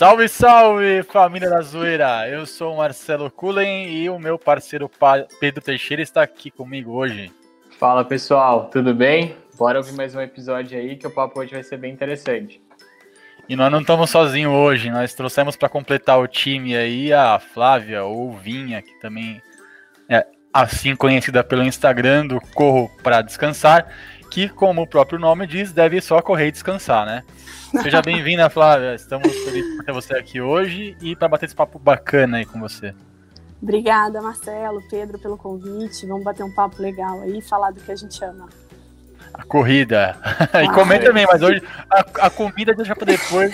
Salve, salve, família da zoeira! Eu sou o Marcelo Cullen e o meu parceiro Pedro Teixeira está aqui comigo hoje. Fala pessoal, tudo bem? Bora ouvir mais um episódio aí que o papo hoje vai ser bem interessante. E nós não estamos sozinhos hoje, nós trouxemos para completar o time aí a Flávia ou Vinha, que também é assim conhecida pelo Instagram do Corro para Descansar, que, como o próprio nome diz, deve só correr e descansar, né? Seja bem-vinda, Flávia. Estamos felizes por ter você aqui hoje e para bater esse papo bacana aí com você. Obrigada, Marcelo, Pedro, pelo convite. Vamos bater um papo legal aí e falar do que a gente ama. A corrida. Ah, e comer também, mas hoje a, a, comida deixa para depois.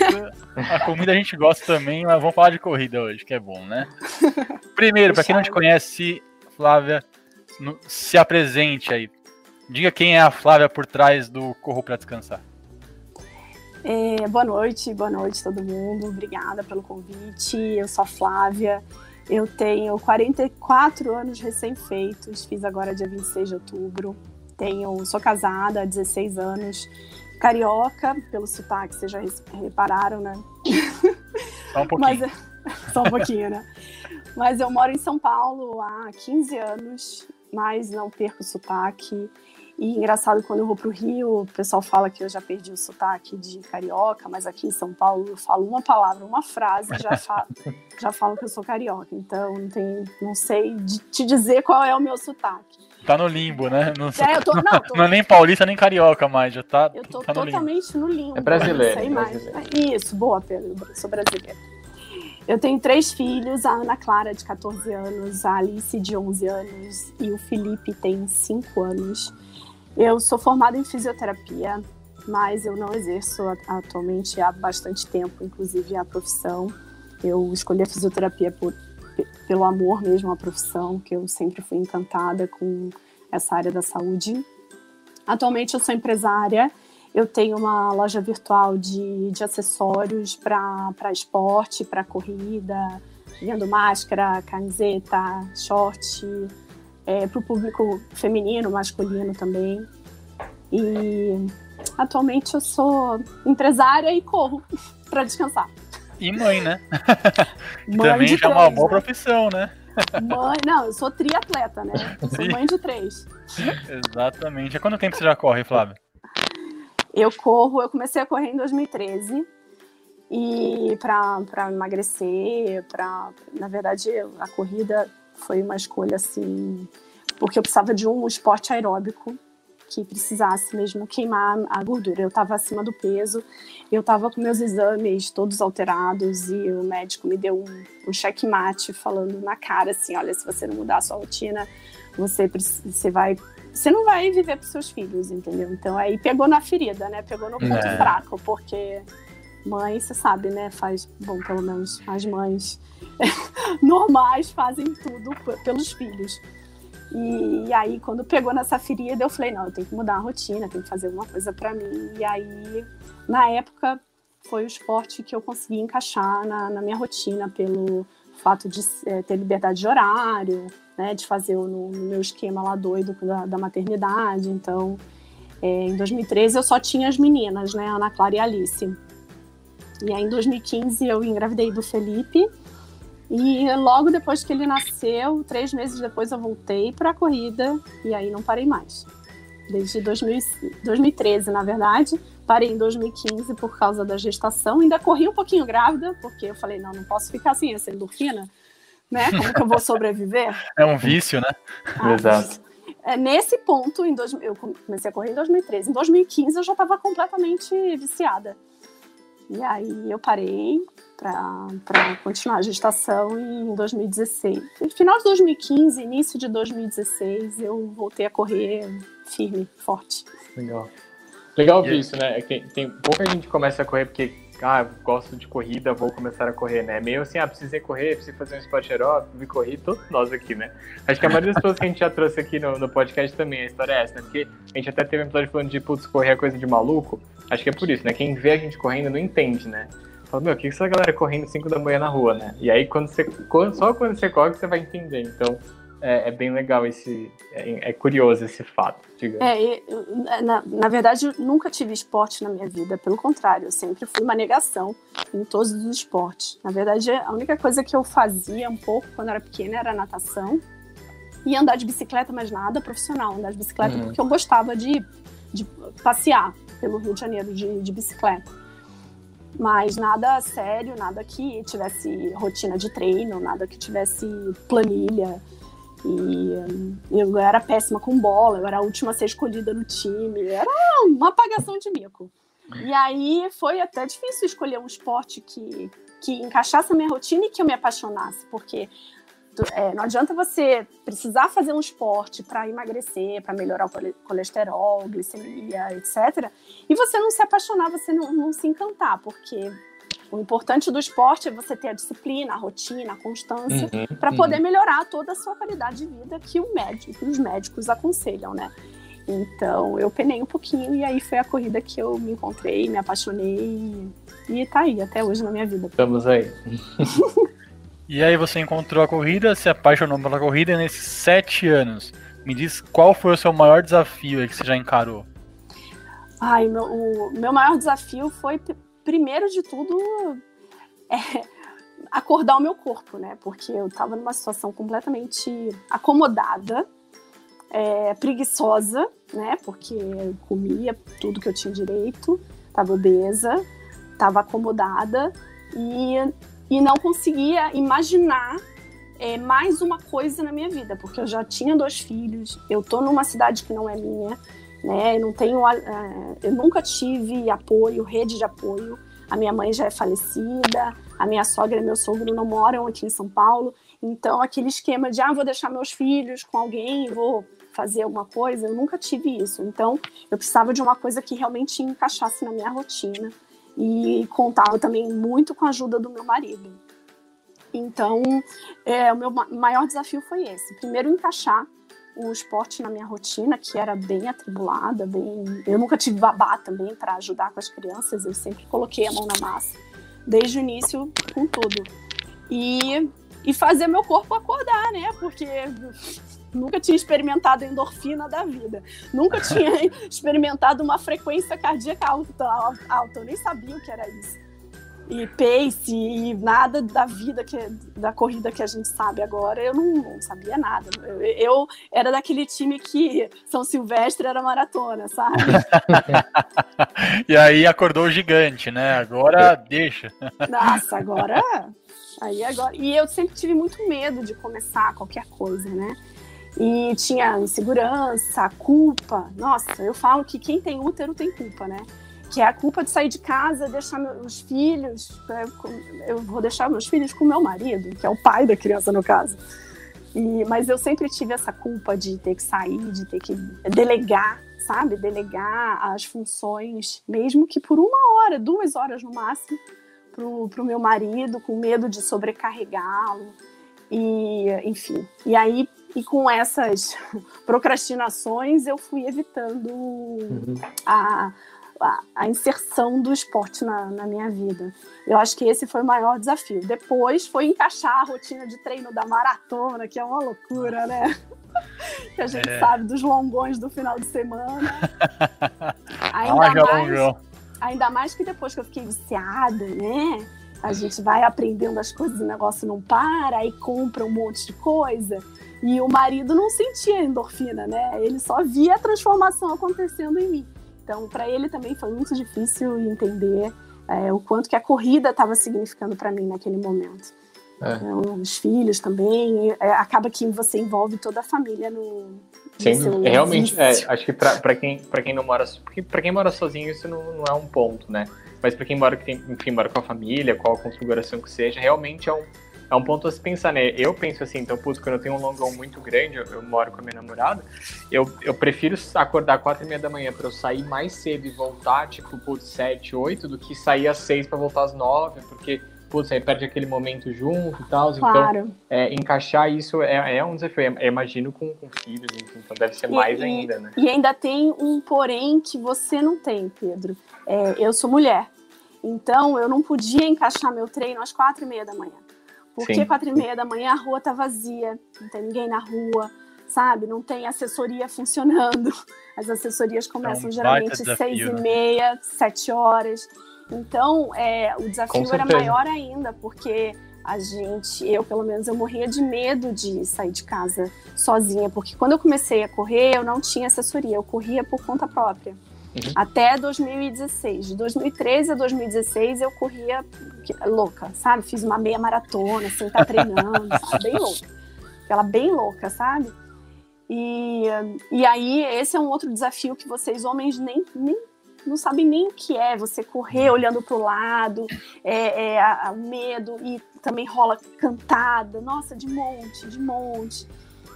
A comida a gente gosta também, mas vamos falar de corrida hoje, que é bom, né? Primeiro, para quem não te conhece, Flávia, se apresente aí. Diga quem é a Flávia por trás do Corro para Descansar. É, boa noite, boa noite todo mundo. Obrigada pelo convite. Eu sou a Flávia. Eu tenho 44 anos recém-feitos, fiz agora dia 26 de outubro. Tenho, sou casada há 16 anos, carioca, pelo sotaque, vocês já repararam, né? Só um pouquinho. Mas, só um pouquinho, né? Mas eu moro em São Paulo há 15 anos, mas não perco o sotaque. E engraçado, quando eu vou para o Rio, o pessoal fala que eu já perdi o sotaque de carioca, mas aqui em São Paulo eu falo uma palavra, uma frase, já falo, já falo que eu sou carioca. Então não, tem, não sei de, te dizer qual é o meu sotaque. Tá no limbo, né? Não, é, tô, não, tô... não, é nem paulista nem carioca mais, já tá. Eu tô tá no totalmente limbo. no limbo. É brasileiro. Sei mais. Brasileiro. Isso, boa, Pedro. Sou brasileira. Eu tenho três filhos, a Ana Clara, de 14 anos, a Alice, de 11 anos, e o Felipe tem 5 anos. Eu sou formada em fisioterapia, mas eu não exerço atualmente há bastante tempo, inclusive a profissão. Eu escolhi a fisioterapia por, pelo amor mesmo à profissão, que eu sempre fui encantada com essa área da saúde. Atualmente eu sou empresária, eu tenho uma loja virtual de, de acessórios para esporte, para corrida, vendo máscara, camiseta, short, é, para o público feminino, masculino também. E atualmente eu sou empresária e corro para descansar. E mãe, né? Mãe também já é uma boa né? profissão, né? Mãe, não, eu sou triatleta, né? Eu sou mãe de três. Exatamente. Há quanto tempo você já corre, Flávia? Eu corro, eu comecei a correr em 2013 e para emagrecer, para na verdade a corrida foi uma escolha assim, porque eu precisava de um esporte aeróbico que precisasse mesmo queimar a gordura. Eu estava acima do peso, eu estava com meus exames todos alterados e o médico me deu um, um checkmate falando na cara assim, olha, se você não mudar a sua rotina, você, você vai você não vai viver para seus filhos, entendeu? Então aí pegou na ferida, né? Pegou no ponto é. fraco, porque mãe, você sabe, né? Faz, bom, pelo menos as mães normais fazem tudo pelos filhos. E, e, aí, quando pegou nessa ferida, eu falei: não, eu tenho que mudar a rotina, tenho que fazer alguma coisa para mim. E aí, na época, foi o esporte que eu consegui encaixar na, na minha rotina, pelo fato de é, ter liberdade de horário, né, de fazer o, no, meu esquema lá doido da, da maternidade. Então, é, em 2013 eu só tinha as meninas, né, Ana Clara e Alice. E aí em 2015 eu engravidei do Felipe. E logo depois que ele nasceu, três meses depois eu voltei para a corrida e aí não parei mais. Desde 2000, 2013, na verdade, parei em 2015 por causa da gestação. Ainda corri um pouquinho grávida, porque eu falei, não, não posso ficar assim, essa endorfina, né? Como que eu vou sobreviver? É um vício, né? Ah, Exato. É, nesse ponto, em dois, eu comecei a correr em 2013. Em 2015 eu já estava completamente viciada. E aí eu parei para continuar a gestação em 2016. No final de 2015, início de 2016, eu voltei a correr firme, forte. Legal. Legal ver isso, né? É tem, tem pouca gente começa a correr porque ah, gosto de corrida, vou começar a correr, né? Meio assim, ah, precisei correr, preciso fazer um esporte aeróbico, me correr, todos nós aqui, né? Acho que a maioria das pessoas que a gente já trouxe aqui no, no podcast também, a história é essa, né? Porque a gente até teve um episódio falando de, putz, correr é coisa de maluco. Acho que é por isso, né? Quem vê a gente correndo não entende, né? Fala, meu, o que é essa galera correndo 5 da manhã na rua, né? E aí, quando você, só quando você corre, você vai entender. Então, é, é bem legal esse. É, é, curioso esse fato. Diga. É, na, na verdade, eu nunca tive esporte na minha vida, pelo contrário, eu sempre fui uma negação em todos os esportes. Na verdade, a única coisa que eu fazia um pouco quando era pequena era natação e andar de bicicleta, mas nada profissional, andar de bicicleta uhum. porque eu gostava de, de passear pelo Rio de Janeiro de, de bicicleta mas nada sério, nada que tivesse rotina de treino, nada que tivesse planilha. E eu era péssima com bola, eu era a última a ser escolhida no time, era uma apagação de mico. E aí foi até difícil escolher um esporte que, que encaixasse na minha rotina e que eu me apaixonasse, porque é, não adianta você precisar fazer um esporte para emagrecer, para melhorar o colesterol, glicemia, etc. E você não se apaixonar, você não, não se encantar, porque o importante do esporte é você ter a disciplina, a rotina, a constância, uhum, para uhum. poder melhorar toda a sua qualidade de vida que, o médico, que os médicos aconselham, né? Então eu penei um pouquinho e aí foi a corrida que eu me encontrei, me apaixonei e, e tá aí até hoje na minha vida. Estamos aí. e aí você encontrou a corrida, se apaixonou pela corrida nesses sete anos, me diz qual foi o seu maior desafio que você já encarou? Ai, meu, o meu maior desafio foi primeiro de tudo, é acordar o meu corpo, né? Porque eu estava numa situação completamente acomodada, é, preguiçosa, né? Porque eu comia tudo que eu tinha direito, estava obesa, estava acomodada e, e não conseguia imaginar é, mais uma coisa na minha vida, porque eu já tinha dois filhos, eu tô numa cidade que não é minha, né? Eu não tenho, é, eu nunca tive apoio, rede de apoio. A minha mãe já é falecida, a minha sogra e meu sogro não moram aqui em São Paulo. Então, aquele esquema de, ah, vou deixar meus filhos com alguém, vou fazer alguma coisa, eu nunca tive isso. Então, eu precisava de uma coisa que realmente encaixasse na minha rotina. E contava também muito com a ajuda do meu marido. Então, é, o meu maior desafio foi esse. Primeiro, encaixar o esporte na minha rotina, que era bem atribulada, bem. Eu nunca tive babá também para ajudar com as crianças, eu sempre coloquei a mão na massa, desde o início, com tudo. E, e fazer meu corpo acordar, né? Porque nunca tinha experimentado a endorfina da vida, nunca tinha experimentado uma frequência cardíaca alta, alta, eu nem sabia o que era isso. E pace e nada da vida que da corrida que a gente sabe agora eu não, não sabia nada. Eu, eu, era daquele time que São Silvestre era maratona sabe? E aí acordou o gigante né? Agora deixa. Nossa agora aí agora e eu sempre tive muito medo de começar qualquer coisa né e tinha insegurança culpa nossa eu falo que quem tem útero tem culpa né que é a culpa de sair de casa, deixar meus filhos, né, eu vou deixar meus filhos com meu marido, que é o pai da criança no caso. E, mas eu sempre tive essa culpa de ter que sair, de ter que delegar, sabe? Delegar as funções, mesmo que por uma hora, duas horas no máximo, pro, pro meu marido, com medo de sobrecarregá-lo. E, enfim. E aí, e com essas procrastinações, eu fui evitando uhum. a a, a inserção do esporte na, na, minha vida. Eu acho que esse foi o maior desafio. Depois foi encaixar a rotina de treino da maratona, que é uma loucura, né? que a gente é. sabe dos longões do final de semana. Ainda mais, ainda mais que depois que eu fiquei viciada, né? A gente vai aprendendo as coisas, o negócio não para, aí compra um monte de coisa. E o marido não sentia endorfina, né? Ele só via a transformação acontecendo em mim. Então, para ele também foi muito difícil entender é, o quanto que a corrida estava significando para mim naquele momento. É. Então, os filhos também, é, acaba que você envolve toda a família no. Sim, é, realmente, é, acho que para quem, quem não mora. Para quem mora sozinho, isso não, não, é um ponto, né? Mas para quem mora, que tem, enfim, mora com a família, qual a configuração que seja, realmente é um, é um ponto a se pensar, né? Eu penso assim, então, putz, quando eu tenho um longão muito grande, eu, eu moro com a minha namorada, eu, eu prefiro acordar quatro e meia da manhã para eu sair mais cedo e voltar, tipo, putz, sete, oito, do que sair às seis para voltar às nove, porque, putz, aí perde aquele momento junto e tal. Então, claro. Então, é, encaixar isso é, é um desafio. Eu imagino com, com filhos, enfim, então deve ser mais e, ainda, né? E ainda tem um porém que você não tem, Pedro. É, eu sou mulher. Então, eu não podia encaixar meu treino às quatro e meia da manhã Porque Sim. quatro e meia da manhã a rua tá vazia, não tem ninguém na rua, sabe? Não tem assessoria funcionando. As assessorias começam é um geralmente seis e né? meia, sete horas. Então, é, o desafio era maior ainda, porque a gente, eu pelo menos, eu morria de medo de sair de casa sozinha, porque quando eu comecei a correr, eu não tinha assessoria, eu corria por conta própria. Uhum. Até 2016. De 2013 a 2016 eu corria louca, sabe? Fiz uma meia maratona, sem estar treinando, bem louca. Aquela bem louca, sabe? E, e aí, esse é um outro desafio que vocês, homens, nem, nem não sabem nem o que é você correr olhando para o lado, é, é, o medo, e também rola cantada, nossa, de monte, de monte.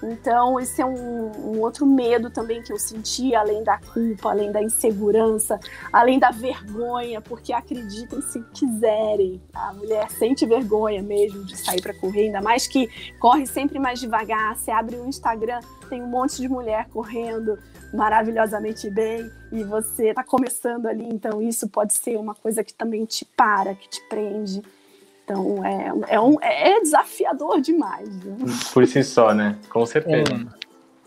Então, esse é um, um, outro medo também que eu senti, além da culpa, além da insegurança, além da vergonha, porque acreditem se quiserem, a mulher sente vergonha mesmo de sair para correr, ainda mais que corre sempre mais devagar. Você abre o Instagram, tem um monte de mulher correndo maravilhosamente bem e você está começando ali, então isso pode ser uma coisa que também te para, que te prende. Então é, é, um, é desafiador demais. Né? Por si só, né? Com certeza.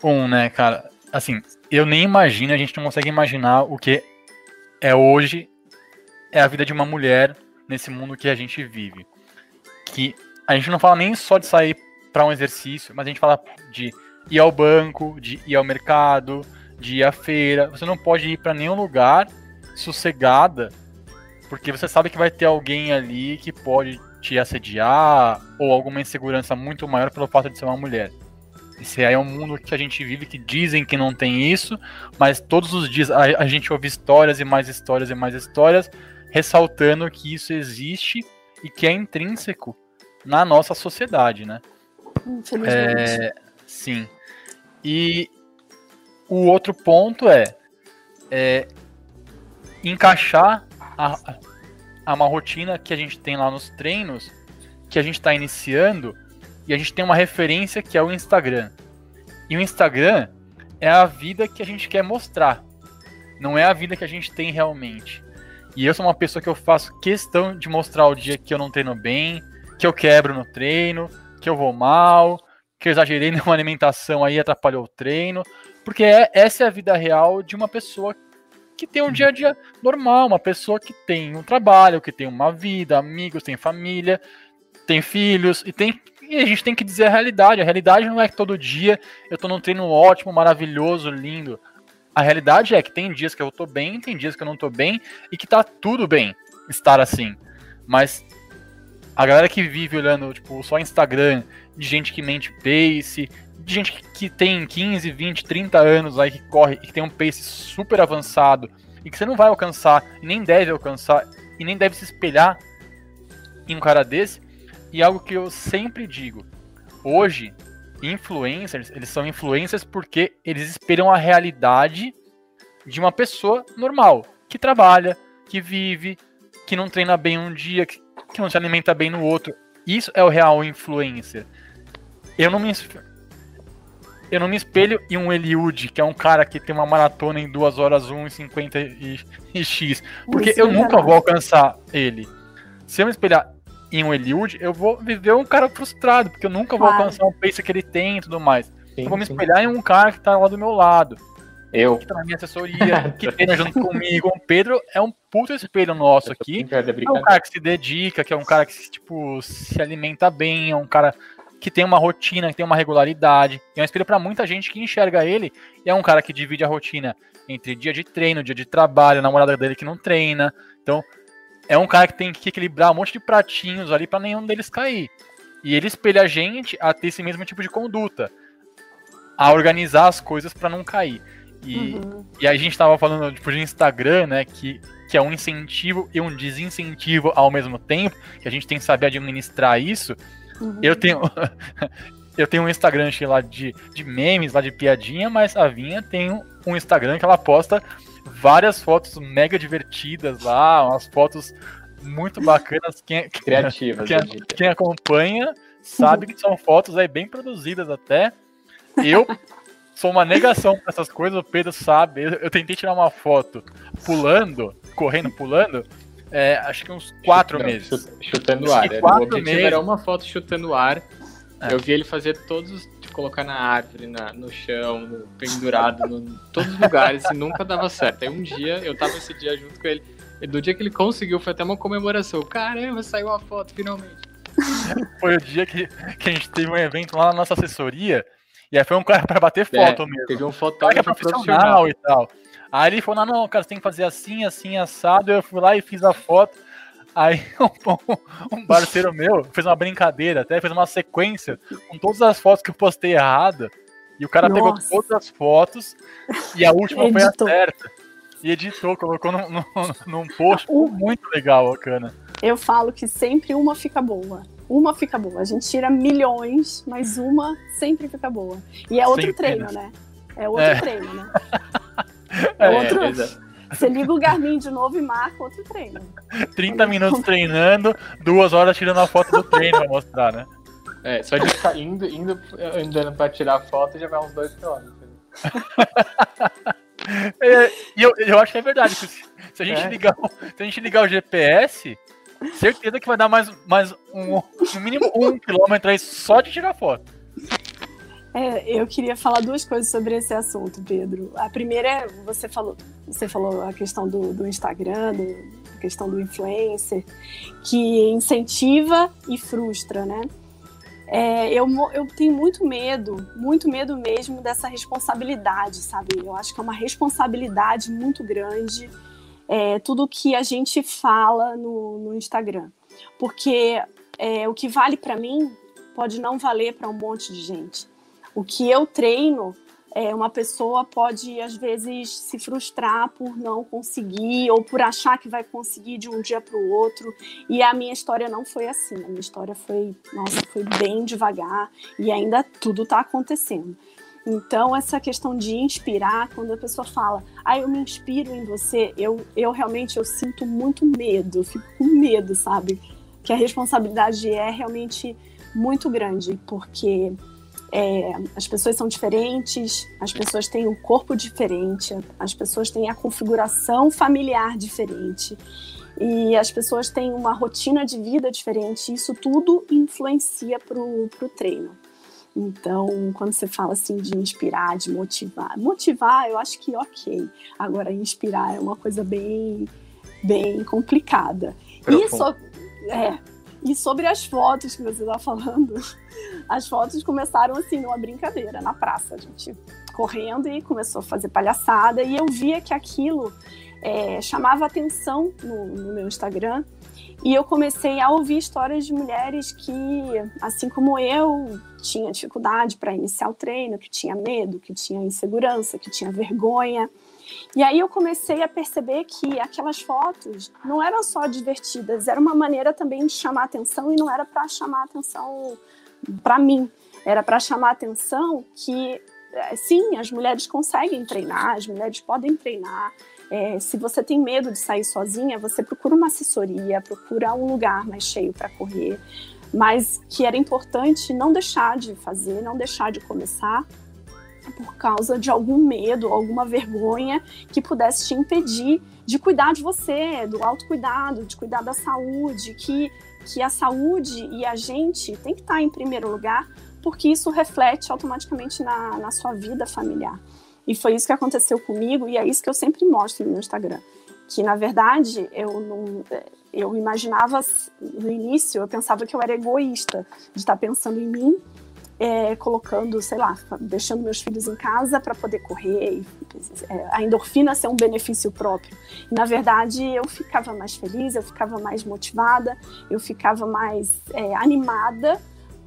Um, um, né, cara? Assim, eu nem imagino, a gente não consegue imaginar o que é hoje é a vida de uma mulher nesse mundo que a gente vive. Que a gente não fala nem só de sair para um exercício, mas a gente fala de ir ao banco, de ir ao mercado, de ir à feira. Você não pode ir para nenhum lugar sossegada, porque você sabe que vai ter alguém ali que pode te assediar ou alguma insegurança muito maior pelo fato de ser uma mulher. Esse aí é um mundo que a gente vive que dizem que não tem isso, mas todos os dias a, a gente ouve histórias e mais histórias e mais histórias ressaltando que isso existe e que é intrínseco na nossa sociedade, né? Infelizmente. É, sim. E o outro ponto é, é encaixar a, a uma rotina que a gente tem lá nos treinos, que a gente está iniciando, e a gente tem uma referência que é o Instagram. E o Instagram é a vida que a gente quer mostrar, não é a vida que a gente tem realmente. E eu sou uma pessoa que eu faço questão de mostrar o dia que eu não treino bem, que eu quebro no treino, que eu vou mal, que eu exagerei numa alimentação aí atrapalhou o treino, porque é, essa é a vida real de uma pessoa que tem um dia a dia normal, uma pessoa que tem um trabalho, que tem uma vida, amigos, tem família, tem filhos, e tem e a gente tem que dizer a realidade. A realidade não é que todo dia eu tô num treino ótimo, maravilhoso, lindo. A realidade é que tem dias que eu tô bem, tem dias que eu não tô bem, e que tá tudo bem estar assim. Mas a galera que vive olhando, tipo, só Instagram, de gente que mente pace, gente que tem 15, 20, 30 anos aí que corre e que tem um pace super avançado e que você não vai alcançar e nem deve alcançar e nem deve se espelhar em um cara desse. E algo que eu sempre digo, hoje influencers, eles são influencers porque eles espelham a realidade de uma pessoa normal, que trabalha, que vive, que não treina bem um dia, que, não se alimenta bem no outro. Isso é o real influencer. Eu não me eu não me espelho em um Eliud, que é um cara que tem uma maratona em 2 horas 1 e 50 e, e X. Porque Isso eu é nunca vou alcançar ele. Se eu me espelhar em um Eliud, eu vou viver um cara frustrado, porque eu nunca claro. vou alcançar o pace que ele tem e tudo mais. Sim, eu vou me espelhar sim. em um cara que tá lá do meu lado. Eu. Que tá na minha assessoria, que treina junto comigo. O Pedro é um puto espelho nosso aqui. É um cara que se dedica, que é um cara que, tipo, se alimenta bem, é um cara que tem uma rotina, que tem uma regularidade. E é um espelho para muita gente que enxerga ele. E é um cara que divide a rotina entre dia de treino, dia de trabalho, namorada dele que não treina. Então, é um cara que tem que equilibrar um monte de pratinhos ali para nenhum deles cair. E ele espelha a gente a ter esse mesmo tipo de conduta, a organizar as coisas para não cair. E, uhum. e a gente tava falando tipo, de Instagram, né, que, que é um incentivo e um desincentivo ao mesmo tempo, que a gente tem que saber administrar isso. Uhum. Eu tenho. eu tenho um Instagram lá de, de memes, lá de piadinha, mas a Vinha tem um Instagram que ela posta várias fotos mega divertidas lá, umas fotos muito bacanas. Quem, Criativas. Quem, quem acompanha sabe que são fotos aí bem produzidas até. Eu sou uma negação para essas coisas, o Pedro sabe. Eu, eu, tentei tirar uma foto pulando, correndo, pulando. É, acho que uns quatro Não, meses. chut- Chutando ar. que era- quatro o objetivo meses. era uma foto chutando ar. É. Eu vi ele fazer todos, os- de colocar na árvore, na, no chão, no, pendurado, em todos os lugares, e nunca dava certo. Aí um dia, eu tava esse dia junto com ele, e do dia que ele conseguiu, foi até uma comemoração. Caramba, saiu a foto, finalmente. Foi o dia que, que a gente teve um evento lá na nossa assessoria. E aí foi um cara pra bater foto É, mesmo. Teve um O é fotógrafo profissional profissional. e tal. Aí ele falou, não, não, cara, você tem que fazer assim, assim, assado. Eu fui lá e fiz a foto. Aí um, um parceiro meu fez uma brincadeira, até fez uma sequência com todas as fotos que eu postei errada. E o cara pegou Nossa. todas as fotos e a última foi a certa. E editou, colocou num, num, num post. Ficou muito legal, bacana. Eu falo que sempre uma fica boa. Uma fica boa. A gente tira milhões, mas uma sempre fica boa. E é outro treino, né? né? É outro É. treino, né? É, É outro. exato. Você liga o Garmin de novo e marca outro treino. 30 minutos treinando, duas horas tirando a foto do treino pra mostrar, né? É, só de ficar indo, indo, andando pra tirar foto já vai uns dois quilômetros. É, e eu, eu acho que é verdade. Se, se a gente É. ligar, o- se a gente ligar o GPS, certeza que vai dar mais, mais um, no mínimo um quilômetro aí só de tirar foto. É, eu queria falar duas coisas sobre esse assunto, Pedro. A primeira é, você falou, você falou a questão do, do Instagram, do- a questão do influencer, que incentiva e frustra, né? É, eu, eu tenho muito medo, muito medo mesmo dessa responsabilidade, sabe? Eu acho que é uma responsabilidade muito grande é, tudo que a gente fala no, no Instagram. Porque é, o que vale para mim pode não valer para um monte de gente. O que eu treino, é, uma pessoa pode, às vezes, se frustrar por não conseguir ou por achar que vai conseguir de um dia para o outro. E a minha história não foi assim. A minha história foi, nossa, foi bem devagar e ainda tudo está acontecendo. Então, essa questão de inspirar, quando a pessoa fala, ah, eu me inspiro em você, eu, eu realmente eu sinto muito medo, eu fico com medo, sabe? Que a responsabilidade é realmente muito grande, porque é, as pessoas são diferentes, as pessoas têm um corpo diferente, as pessoas têm a configuração familiar diferente e as pessoas têm uma rotina de vida diferente. Isso tudo influencia para o treino. Então, quando você fala assim de inspirar, de motivar, motivar, eu acho que ok. Agora, inspirar é uma coisa bem, bem complicada. E, Profundo. so, é, e sobre as fotos que você está falando, as fotos começaram assim, numa brincadeira, na praça. A gente correndo e começou a fazer palhaçada. E eu via que aquilo é, chamava atenção no, no meu Instagram. E eu comecei a ouvir histórias de mulheres que, assim como eu, tinha dificuldade para iniciar o treino, que tinha medo, que tinha insegurança, que tinha vergonha. E aí eu comecei a perceber que aquelas fotos não eram só divertidas, era uma maneira também de chamar atenção e não era para chamar atenção para mim, era para chamar atenção que eh, sim, as mulheres conseguem treinar, as mulheres podem treinar. É, se você tem medo de sair sozinha, você procura uma assessoria, procura um lugar mais cheio para correr, mas que era importante não deixar de fazer, não deixar de começar por causa de algum medo, alguma vergonha que pudesse te impedir de cuidar de você, do autocuidado, de cuidar da saúde, que, que a saúde e a gente tem que estar em primeiro lugar, porque isso reflete automaticamente na, na sua vida familiar. E foi isso que aconteceu comigo, e é isso que eu sempre mostro no meu Instagram. Que, na verdade, eu não. Eu imaginava, no início, eu pensava que eu era egoísta, de estar pensando em mim, é, colocando, sei lá, deixando meus filhos em casa para poder correr, e, é, a endorfina ser um benefício próprio. E, na verdade, eu ficava mais feliz, eu ficava mais motivada, eu ficava mais é, animada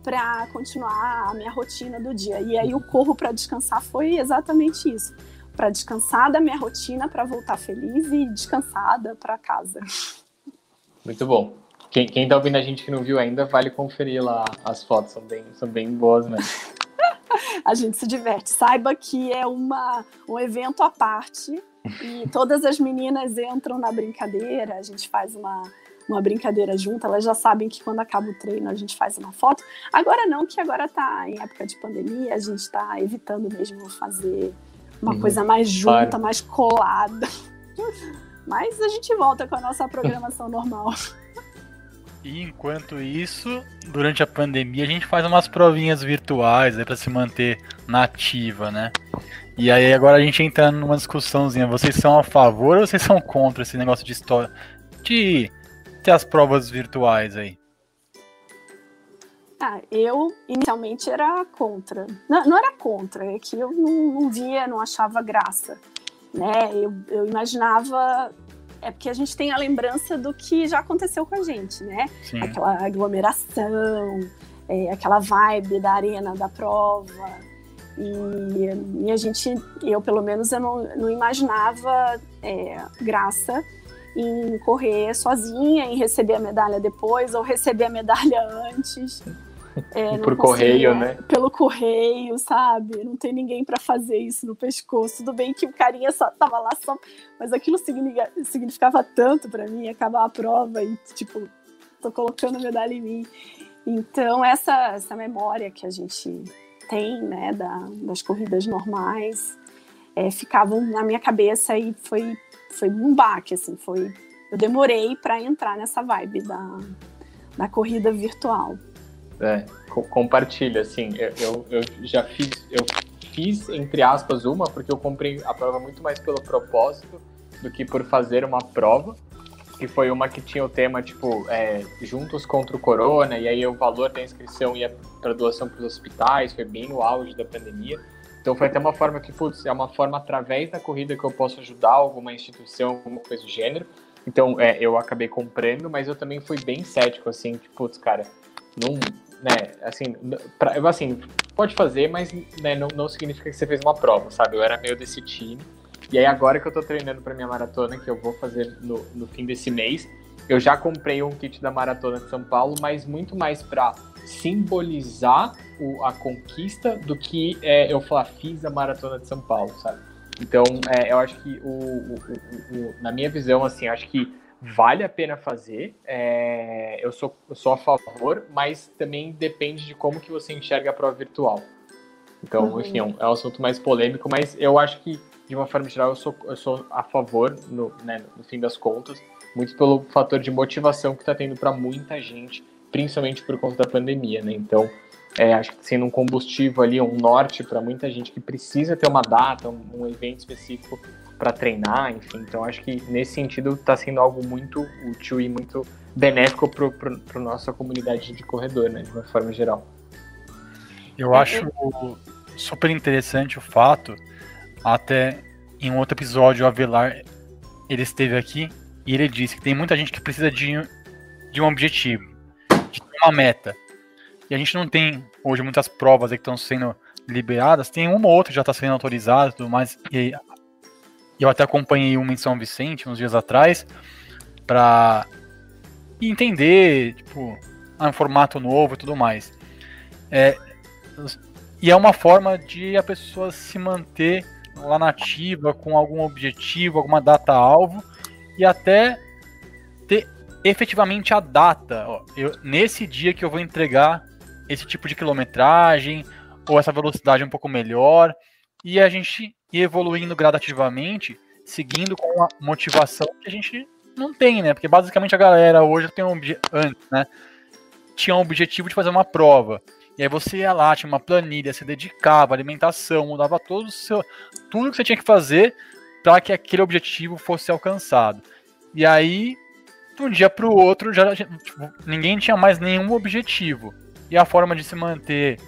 para continuar a minha rotina do dia. E aí o corro para descansar foi exatamente isso, para descansar da minha rotina, para voltar feliz e descansada para casa. Muito bom. Quem, quem tá ouvindo a gente que não viu ainda, vale conferir lá as fotos, são bem, são bem boas mesmo. a gente se diverte. Saiba que é uma, um evento à parte e todas as meninas entram na brincadeira, a gente faz uma, uma brincadeira junto, elas já sabem que quando acaba o treino a gente faz uma foto. Agora não, que agora tá em época de pandemia, a gente está evitando mesmo fazer uma Uhum. coisa mais junta, Claro. mais colada. Mas a gente volta com a nossa programação normal. E enquanto isso, durante a pandemia, a gente faz umas provinhas virtuais aí para se manter nativa, né? E aí agora a gente entra numa discussãozinha. Vocês são a favor ou vocês são contra esse negócio de história de ter as provas virtuais aí? Ah, eu inicialmente era contra. Não, não era contra, é que eu não, não via, não achava graça. Né? Eu, eu imaginava é porque a gente tem a lembrança do que já aconteceu com a gente, né? Sim. Aquela aglomeração, é, aquela vibe da arena da prova. E, e, a gente, eu pelo menos, eu não, não imaginava é, graça em correr sozinha, em receber a medalha depois ou receber a medalha antes. É, por correio, né? Pelo correio, sabe? Não tem ninguém para fazer isso no pescoço. Tudo bem que o carinha só tava lá só, mas aquilo significa, significava tanto para mim acabar a prova e tipo, tô colocando medalha em mim. Então essa essa memória que a gente tem, né, da, das corridas normais, é, ficavam na minha cabeça e foi foi um baque, assim, foi eu demorei para entrar nessa vibe da, da corrida virtual. É, compartilha, assim, eu, eu, eu, já fiz, eu fiz, entre aspas, uma, porque eu comprei a prova muito mais pelo propósito do que por fazer uma prova, que foi uma que tinha o tema, tipo, é, juntos contra o corona, e aí o valor da inscrição ia para doação para os hospitais, foi bem no auge da pandemia, então foi até uma forma que, putz, é uma forma através da corrida que eu posso ajudar alguma instituição, alguma coisa do gênero, então é, eu acabei comprando, mas eu também fui bem cético, assim, tipo, putz, cara, não, né, assim, pra, assim, pode fazer, mas né, não, não significa que você fez uma prova, sabe? Eu era meio desse time. E aí agora que eu tô treinando para minha maratona, que eu vou fazer no, no fim desse mês, eu já comprei um kit da maratona de São Paulo, mas muito mais para simbolizar o, a conquista do que é, eu falar fiz a maratona de São Paulo, sabe? Então, é, eu acho que o, o, o, na minha visão, assim, acho que vale a pena fazer. É, eu, sou, eu sou a favor, mas também depende de como que você enxerga a prova virtual. Então, uhum. enfim, é um, é um, assunto mais polêmico, mas eu acho que, de uma forma geral, eu sou, eu sou a favor, no, né, no fim das contas, muito pelo fator de motivação que está tendo para muita gente, principalmente por conta da pandemia, né? Então, é, acho que sendo um combustível ali, um norte para muita gente que precisa ter uma data, um, um evento específico para treinar, enfim. Então acho que nesse sentido está sendo algo muito útil e muito benéfico para nossa comunidade de corredor, né, de uma forma geral. Eu acho super interessante o fato, até em um outro episódio o Avelar ele esteve aqui e ele disse que tem muita gente que precisa de, de um objetivo, de uma meta. E a gente não tem hoje muitas provas que estão sendo liberadas, tem uma ou outra que já está sendo autorizada e tudo mais, e eu até acompanhei uma em São Vicente uns dias atrás para entender, tipo, um formato novo e tudo mais. É, e é uma forma de a pessoa se manter lá nativa com algum objetivo, alguma data-alvo e até ter efetivamente a data. Ó, eu, nesse dia que eu vou entregar esse tipo de quilometragem ou essa velocidade um pouco melhor e a gente ir evoluindo gradativamente, seguindo com a motivação que a gente não tem, né? Porque basicamente a galera hoje tem um antes, né? Tinha um objetivo de fazer uma prova. E aí você ia lá, tinha uma planilha, se dedicava, alimentação, mudava todo o seu, tudo que você tinha que fazer para que aquele objetivo fosse alcançado. E aí, de um dia para o outro, já tipo, ninguém tinha mais nenhum objetivo. E a forma de se manter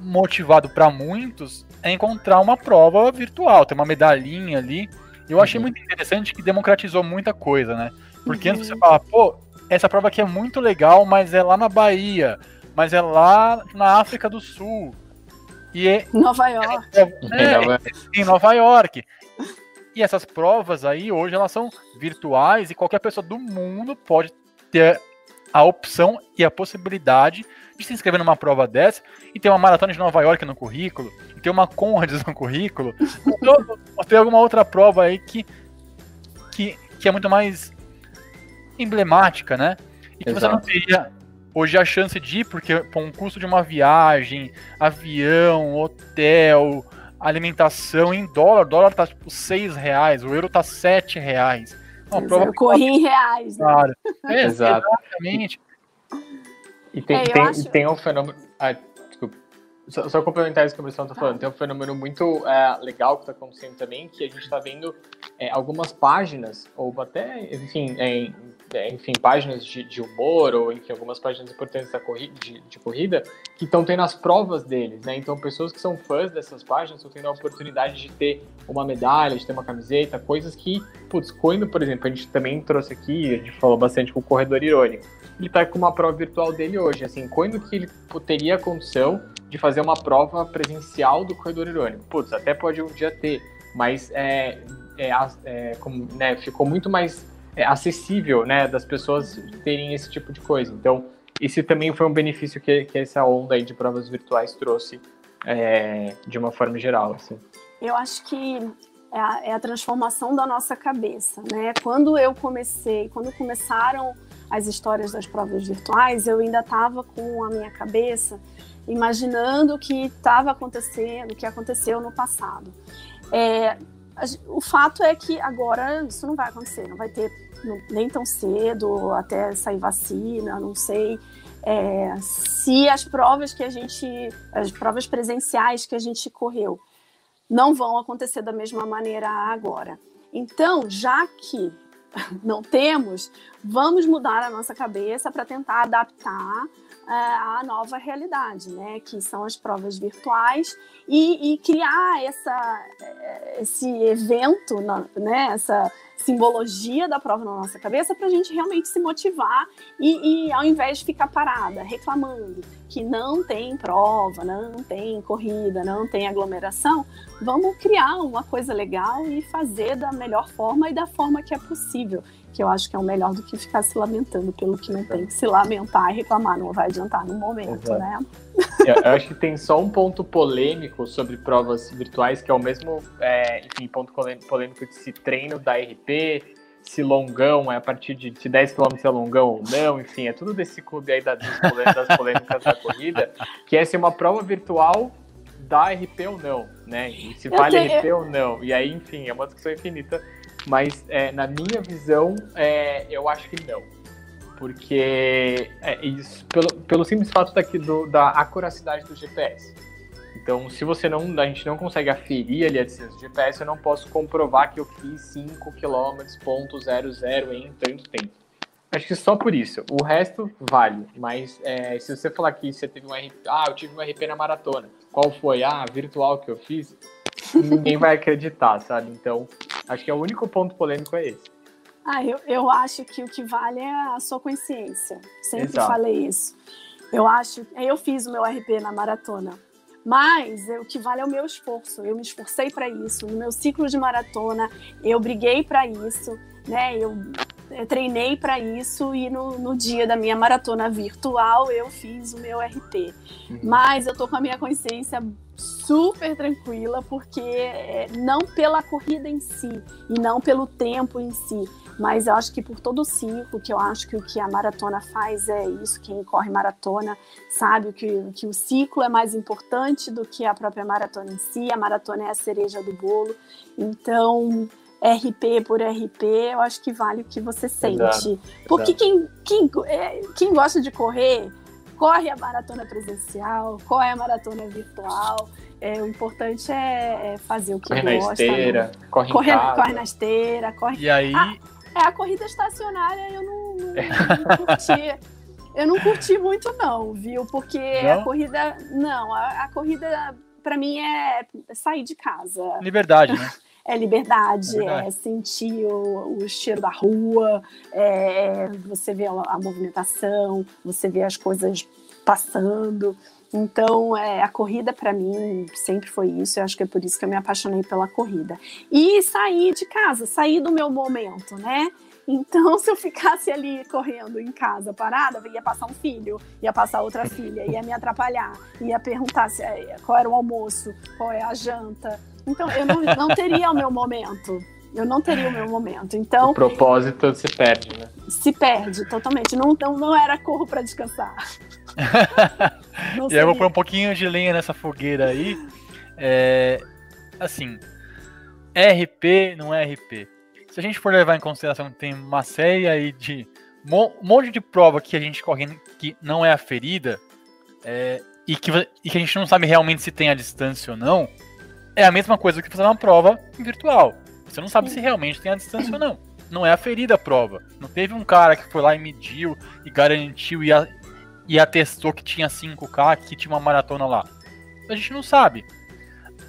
motivado para muitos é encontrar uma prova virtual, tem uma medalhinha ali. Eu achei uhum. muito interessante que democratizou muita coisa, né? Porque uhum. antes você fala, pô, essa prova aqui é muito legal, mas é lá na Bahia, mas é lá na África do Sul. E é, Nova York. É, é, em Nova York. E essas provas aí, hoje, elas são virtuais e qualquer pessoa do mundo pode ter a opção e a possibilidade de se inscrever numa prova dessa e ter uma maratona de Nova York no currículo, e ter uma Conrads no currículo, ou ter alguma outra prova aí que, que, que é muito mais emblemática, né? E que Exato. você não teria hoje a chance de ir, porque com o custo de uma viagem, avião, hotel, alimentação em dólar. O dólar tá tipo 6 reais, o euro tá 7 reais. Uma prova eu corri em reais, né? Claro. É, exatamente. E tem, é, tem, acho... tem um fenômeno. Ah, desculpa. Só, só, complementar isso que o Bristol está falando, tem um fenômeno muito é, legal que está acontecendo também, que a gente está vendo é, algumas páginas, ou até, enfim, é, é, enfim páginas de, de, humor, ou enfim, algumas páginas importantes da corrida, de, de corrida, que estão tendo as provas deles, né? Então, pessoas que são fãs dessas páginas estão tendo a oportunidade de ter uma medalha, de ter uma camiseta, coisas que, putz, quando, por exemplo, a gente também trouxe aqui, a gente falou bastante com o corredor irônico, ele está com uma prova virtual dele hoje, assim, quando que ele teria a condição de fazer uma prova presencial do corredor irônico. Putz, até pode um dia ter, mas é, é, é como, né, ficou muito mais é, acessível, né, das pessoas terem esse tipo de coisa. Então, esse também foi um benefício que, que essa onda aí de provas virtuais trouxe é, de uma forma geral, assim. Eu acho que é a, é a, transformação da nossa cabeça, né? Quando eu comecei, quando começaram as histórias das provas virtuais, eu ainda estava com a minha cabeça imaginando o que estava acontecendo, o que aconteceu no passado. É, o fato é que agora isso não vai acontecer, não vai ter nem tão cedo até sair vacina, não sei. É, se as provas que a gente, as provas presenciais que a gente correu, não vão acontecer da mesma maneira agora. Então, já que não temos, vamos mudar a nossa cabeça para tentar adaptar a nova realidade, né? Que são as provas virtuais e, e criar essa, é, esse evento, né? Essa simbologia da prova na nossa cabeça para a gente realmente se motivar e, e, ao invés de ficar parada reclamando que não tem prova, não tem corrida, não tem aglomeração, vamos criar uma coisa legal e fazer da melhor forma e da forma que é possível que eu acho que é o melhor do que ficar se lamentando pelo que não tem que se lamentar e reclamar, não vai adiantar no momento, Exato. né? Eu, eu, acho que tem só um ponto polêmico sobre provas virtuais, que é o mesmo, é, enfim, ponto polêmico de se treino da RP, se longão é a partir de, de 10 km é longão ou não, enfim, é tudo desse clube aí das, das polêmicas da corrida, que é se uma prova virtual da RP ou não, né? E se vale tenho... RP ou não. E aí, enfim, é uma discussão infinita mas é, na minha visão, é, eu acho que não. Porque é isso, pelo, pelo simples fato daqui do, da acuracidade do GPS. Então, se você não, a gente não consegue aferir ali a distância do GPS, eu não posso comprovar que eu fiz 5 km ponto 00 em tanto tempo. Acho que só por isso. O resto vale. Mas é, se você falar que você teve um RP, ah, eu tive um RP na maratona. Qual foi? Ah, virtual que eu fiz ninguém vai acreditar, sabe? Então, acho que é o único ponto polêmico é esse. Ah, eu, eu acho que o que vale é a sua consciência. Sempre Exato. falei isso. Eu acho. Eu fiz o meu RP na maratona. Mas o que vale é o meu esforço. Eu me esforcei para isso. No meu ciclo de maratona, eu briguei para isso, né? Eu, eu treinei para isso e no, no, dia da minha maratona virtual eu fiz o meu RP. Uhum. Mas eu tô com a minha consciência super tranquila, porque é, não pela corrida em si e não pelo tempo em si, mas eu acho que por todo o ciclo, que eu acho que o que a maratona faz é isso, quem corre maratona sabe que, que o ciclo é mais importante do que a própria maratona em si, a maratona é a cereja do bolo, então RP por RP, eu acho que vale o que você sente. Exato, porque exato. Quem, quem, é, quem gosta de correr, corre a maratona presencial, corre a maratona virtual, é, o importante é, é fazer o que corre gosta. Na esteira, né? corre, corre, corre na esteira, corre. E aí? Ah, é, a corrida estacionária eu não, não, não curti. Eu não curti muito, não, viu? Porque não? a corrida. Não, a, a corrida, para mim, é sair de casa. Liberdade, né? É liberdade, é, é sentir o, o, cheiro da rua, é, você vê a, a, movimentação, você vê as coisas passando. Então, é, a corrida para mim sempre foi isso. Eu acho que é por isso que eu me apaixonei pela corrida. E sair de casa, sair do meu momento, né? Então, se eu ficasse ali correndo em casa parada, ia passar um filho, ia passar outra filha, ia me atrapalhar, ia perguntar se, é, qual era o almoço, qual é a janta. Então, eu não, não teria o meu momento. Eu não teria o meu momento. Então. O propósito se perde, né? Se perde totalmente. Não, não, não era corro para descansar. e aí eu vou pôr um pouquinho de lenha nessa fogueira aí. É, assim, RP não é RP. Se a gente for levar em consideração que tem uma série aí de um monte de prova que a gente corre que não é aferida é, e, que, e que a gente não sabe realmente se tem a distância ou não, é a mesma coisa que fazer uma prova virtual. Você não sabe se realmente tem a distância ou não. Não é aferida a prova. Não teve um cara que foi lá e mediu e garantiu e, a, e atestou que tinha 5K, que tinha uma maratona lá. A gente não sabe.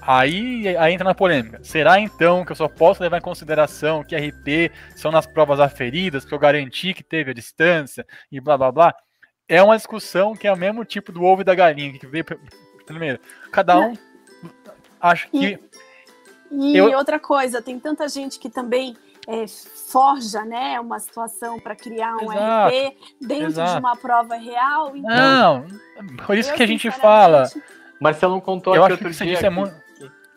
Aí, aí entra na polêmica. Será então que eu só posso levar em consideração que RP são nas provas aferidas, que eu garanti que teve a distância e blá blá blá? É uma discussão que é o mesmo tipo do ovo e da galinha, que veio primeiro. Cada um acho que. E, e eu... outra coisa, tem tanta gente que também é, forja né, uma situação para criar um Exato. RP dentro Exato. de uma prova real. Então, não, por isso que a gente fala. Marcelo contou aqui outro dia. Que... É muito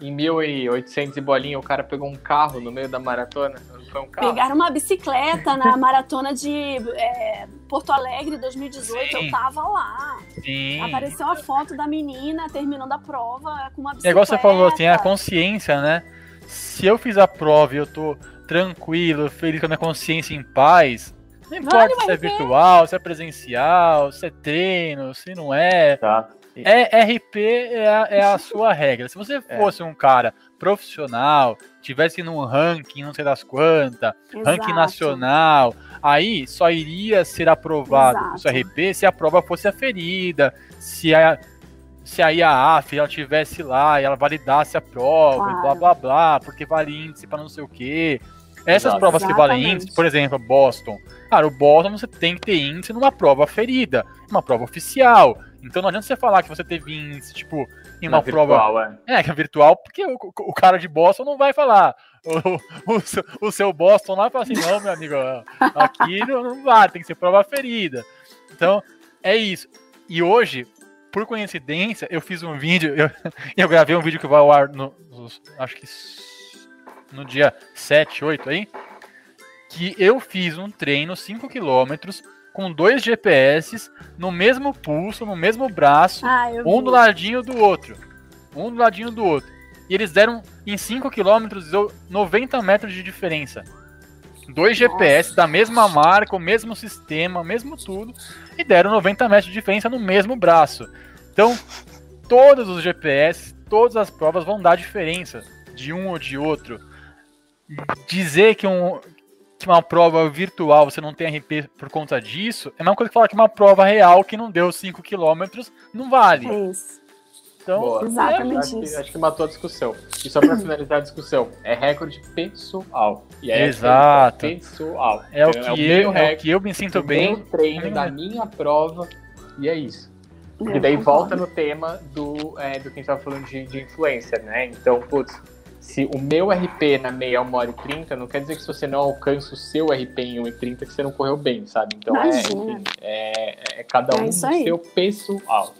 em 1800 e bolinha, o cara pegou um carro no meio da maratona. Foi um carro. Pegaram uma bicicleta na maratona de é, Porto Alegre 2018. Sim. Eu tava lá. Sim. Apareceu a foto da menina terminando a prova com uma bicicleta. É igual você falou, assim, a consciência, né? Se eu fiz a prova e eu tô tranquilo, feliz com a minha consciência em paz, não importa vale, se é virtual, se é presencial, se é treino, se não é. Tá. É, RP é a, é a sua regra. Se você é. fosse é. um cara profissional, tivesse num ranking, não sei das quantas, ranking nacional, aí só iria ser aprovado Exato. o seu RP se a prova fosse aferida, se a, se a IAAF ela tivesse lá e ela validasse a prova, claro. e blá blá blá, porque vale índice para não sei o quê. Essas Exatamente. provas que valem índice, por exemplo, Boston. Cara, o Boston você tem que ter índice numa prova ferida, uma prova oficial. Então não adianta você falar que você teve índice, tipo, em uma Na prova. Virtual, é. é, que é virtual, porque o, o cara de Boston não vai falar. O, o, seu, o seu Boston lá fala assim, não, meu amigo, aqui não, não vai, tem que ser prova ferida. Então, é isso. E hoje, por coincidência, eu fiz um vídeo, eu, eu gravei um vídeo que vai ao ar no, no, acho que no dia 7, 8 aí, que eu fiz um treino 5 km com dois GPS no mesmo pulso, no mesmo braço, ah, um vi. do ladinho do outro. Um do ladinho do outro. E eles deram em 5 km 90 metros de diferença. Dois Nossa. GPS da mesma marca, o mesmo sistema, mesmo tudo, e deram 90 metros de diferença no mesmo braço. Então, todos os GPS, todas as provas vão dar diferença de um ou de outro dizer que, um, que uma prova virtual você não tem RP por conta disso, é a mesma coisa que falar que uma prova real que não deu 5 km não vale. É isso. Então, Boa. exatamente é, acho, isso. Que, acho que matou a discussão. E só para finalizar a discussão, é recorde pessoal. E é Exato. pessoal. É o, que é o eu, é o que eu me sinto bem. O treino da minha prova e é isso. E daí volta no tema do, é, do que a gente tava falando de, de influência, né? Então, putz, se o meu RP na meia é 1 hora e 30, não quer dizer que se você não alcança o seu RP em 1 e 30 que você não correu bem, sabe? Então é, enfim, é, é, cada é um no seu pessoal.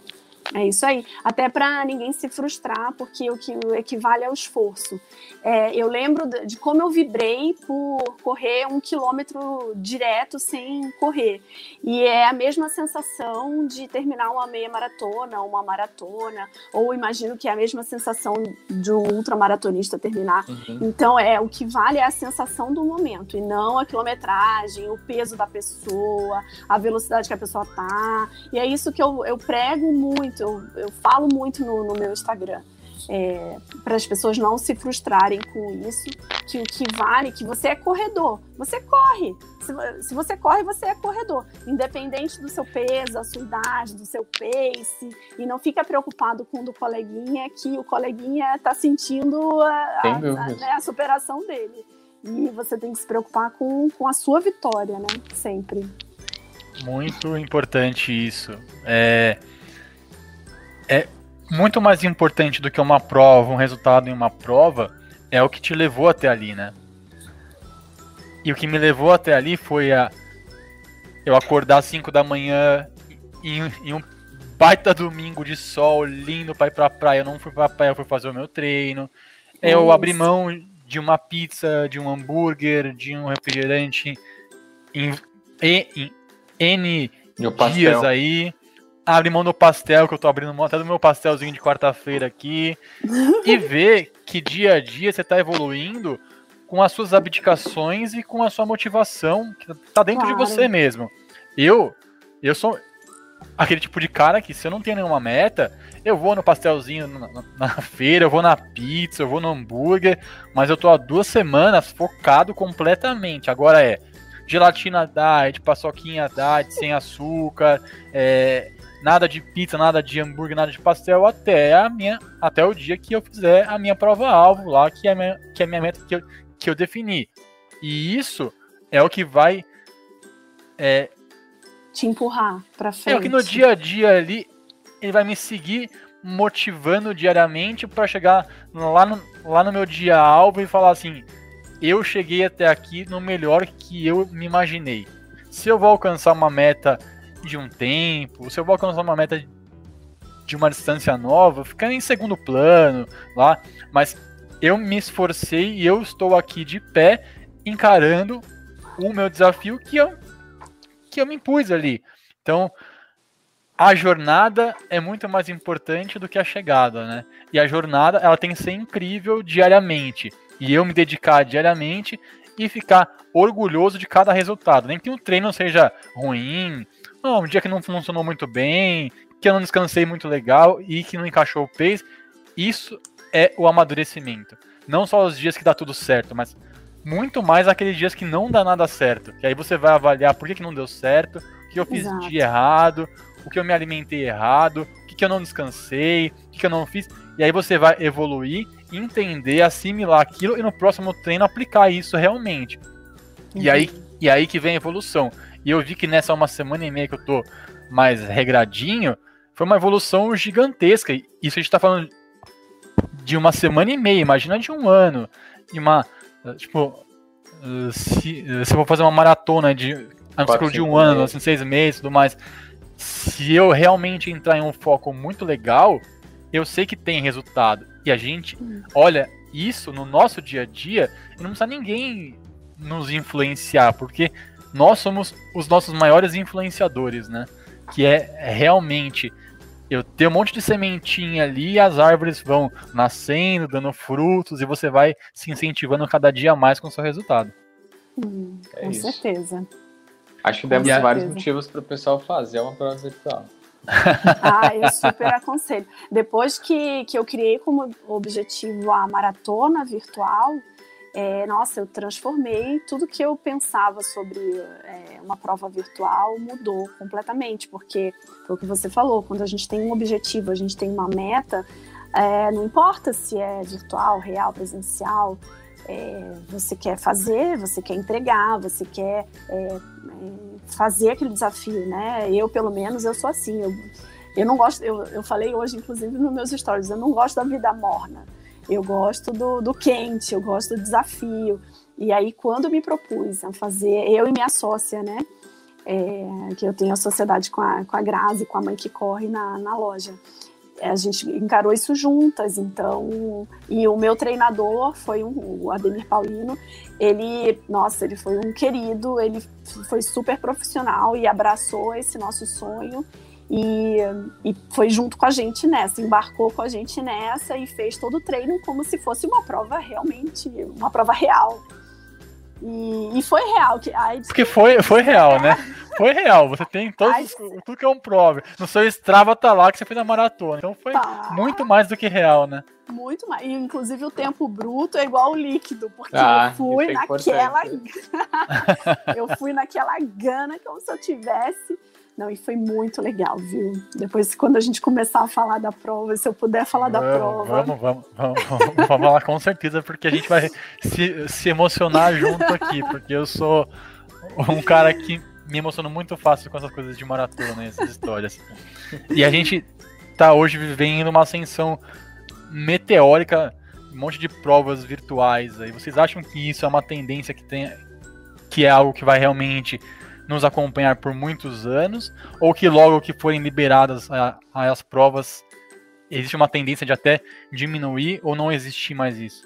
É isso aí. Até para ninguém se frustrar, porque o que equivale ao esforço. É, eu lembro de como eu vibrei por correr um quilômetro direto sem correr. E é a mesma sensação de terminar uma meia maratona, uma maratona, ou imagino que é a mesma sensação de um ultramaratonista terminar. Uhum. Então, é o que vale é a sensação do momento, e não a quilometragem, o peso da pessoa, a velocidade que a pessoa tá. E é isso que eu, eu prego muito muito, eu, eu falo muito no, no meu Instagram. É, para as pessoas não se frustrarem com isso, que o que vale, que você é corredor, você corre. Se, se, você corre, você é corredor, independente do seu peso, da sua idade, do seu pace, e não fica preocupado com o do coleguinha, que o coleguinha está sentindo a, a, a, né, a, superação dele. E você tem que se preocupar com, com a sua vitória, né? Sempre. Muito importante isso. É, é muito mais importante do que uma prova, um resultado em uma prova, é o que te levou até ali, né? E o que me levou até ali foi a eu acordar às 5 da manhã em, em, um baita domingo de sol, lindo para ir pra praia. Eu não fui pra praia, eu fui fazer o meu treino. Eu abri mão de uma pizza, de um hambúrguer, de um refrigerante em, em, em N dias aí abre mão do pastel, que eu tô abrindo mão até do meu pastelzinho de quarta-feira aqui, e ver que dia a dia você tá evoluindo com as suas abdicações e com a sua motivação que tá dentro claro. de você mesmo. Eu, eu sou aquele tipo de cara que se eu não tenho nenhuma meta, eu vou no pastelzinho na, na, na, feira, eu vou na pizza, eu vou no hambúrguer, mas eu tô há duas semanas focado completamente. Agora é gelatina diet, paçoquinha diet, sem açúcar, é, nada de pizza, nada de hambúrguer, nada de pastel, até a minha, até o dia que eu fizer a minha prova-alvo lá, que é a minha, que é minha meta que eu, que eu defini. E isso é o que vai é, te empurrar para frente. É o que no dia a dia ali ele vai me seguir motivando diariamente para chegar lá no, lá no meu dia alvo e falar assim: eu cheguei até aqui no melhor que eu me imaginei. Se eu vou alcançar uma meta de um tempo, se eu vou alcançar uma meta de uma distância nova, fica em segundo plano lá, mas eu me esforcei e eu estou aqui de pé encarando o meu desafio que eu, que eu me impus ali. Então, a jornada é muito mais importante do que a chegada, né? E a jornada, ela tem que ser incrível diariamente. E eu me dedicar diariamente e ficar orgulhoso de cada resultado. Nem que o treino seja ruim, um dia que não funcionou muito bem, que eu não descansei muito legal e que não encaixou o pace. Isso é o amadurecimento. Não só os dias que dá tudo certo, mas muito mais aqueles dias que não dá nada certo. Que aí você vai avaliar por que, que não deu certo, o que eu fiz Exato. de errado, o que eu me alimentei errado, o que, que eu não descansei, o que, que eu não fiz. E aí você vai evoluir, entender, assimilar aquilo e no próximo treino aplicar isso realmente. Uhum. E, aí, e aí que vem a evolução. E eu vi que nessa uma semana e meia que eu tô mais regradinho, foi uma evolução gigantesca. Isso a gente tá falando de uma semana e meia, imagina de um ano. De uma. Tipo, se, se eu vou fazer uma maratona de. Quatro, de um ano, assim, seis meses e tudo mais se eu realmente entrar em um foco muito legal, eu sei que tem resultado. E a gente olha isso no nosso dia a dia e não precisa ninguém nos influenciar, porque nós somos os nossos maiores influenciadores, né? Que é realmente eu ter um monte de sementinha ali e as árvores vão nascendo, dando frutos e você vai se incentivando cada dia mais com o seu resultado. Hum, é com isso. certeza. Acho que demos vários motivos para o pessoal fazer uma prova virtual. ah, eu super aconselho. Depois que, que eu criei como objetivo a maratona virtual, é, nossa, eu transformei tudo que eu pensava sobre é, uma prova virtual mudou completamente, porque foi o que você falou, quando a gente tem um objetivo, a gente tem uma meta, é, não importa se é virtual, real, presencial, é, você quer fazer, você quer entregar, você quer é, é, fazer aquele desafio, né? Eu, pelo menos, eu sou assim. Eu, eu não gosto, eu, eu falei hoje, inclusive, nos meus stories, eu não gosto da vida morna. Eu gosto do, do quente, eu gosto do desafio. E aí, quando me propus a fazer, eu e minha sócia, né? É, que eu tenho a sociedade com a, com a Grazi, com a mãe que corre na, na loja a gente encarou isso juntas, então. E o meu treinador foi um, o Ademir Paulino. Ele, nossa, ele foi um querido, ele foi super profissional e abraçou esse nosso sonho. E, e foi junto com a gente nessa, embarcou com a gente nessa e fez todo o treino como se fosse uma prova realmente, uma prova real. E, e, foi real. Que, ai, Porque foi, foi real, né? Foi real. Você tem todos ai, tudo que é um prova. No seu Strava tá lá que você fez na maratona. Então foi tá. muito mais do que real, né? Muito mais. E, inclusive o tempo bruto é igual ao líquido, porque ah, eu fui é naquela. eu fui naquela gana como se eu tivesse não, e foi muito legal, viu? Depois, quando a gente começar a falar da prova, se eu puder falar da prova. Vamos, vamos, vamos, vamos, vamos falar com certeza, porque a gente vai se, se emocionar junto aqui, porque eu sou um cara que me emociono muito fácil com essas coisas de maratona, essas histórias. E a gente tá hoje vivendo uma ascensão meteórica, um monte de provas virtuais aí. Vocês acham que isso é uma tendência que tem que é algo que vai realmente nos acompanhar por muitos anos, ou que logo que forem liberadas a, a as provas, existe uma tendência de até diminuir ou não existir mais isso?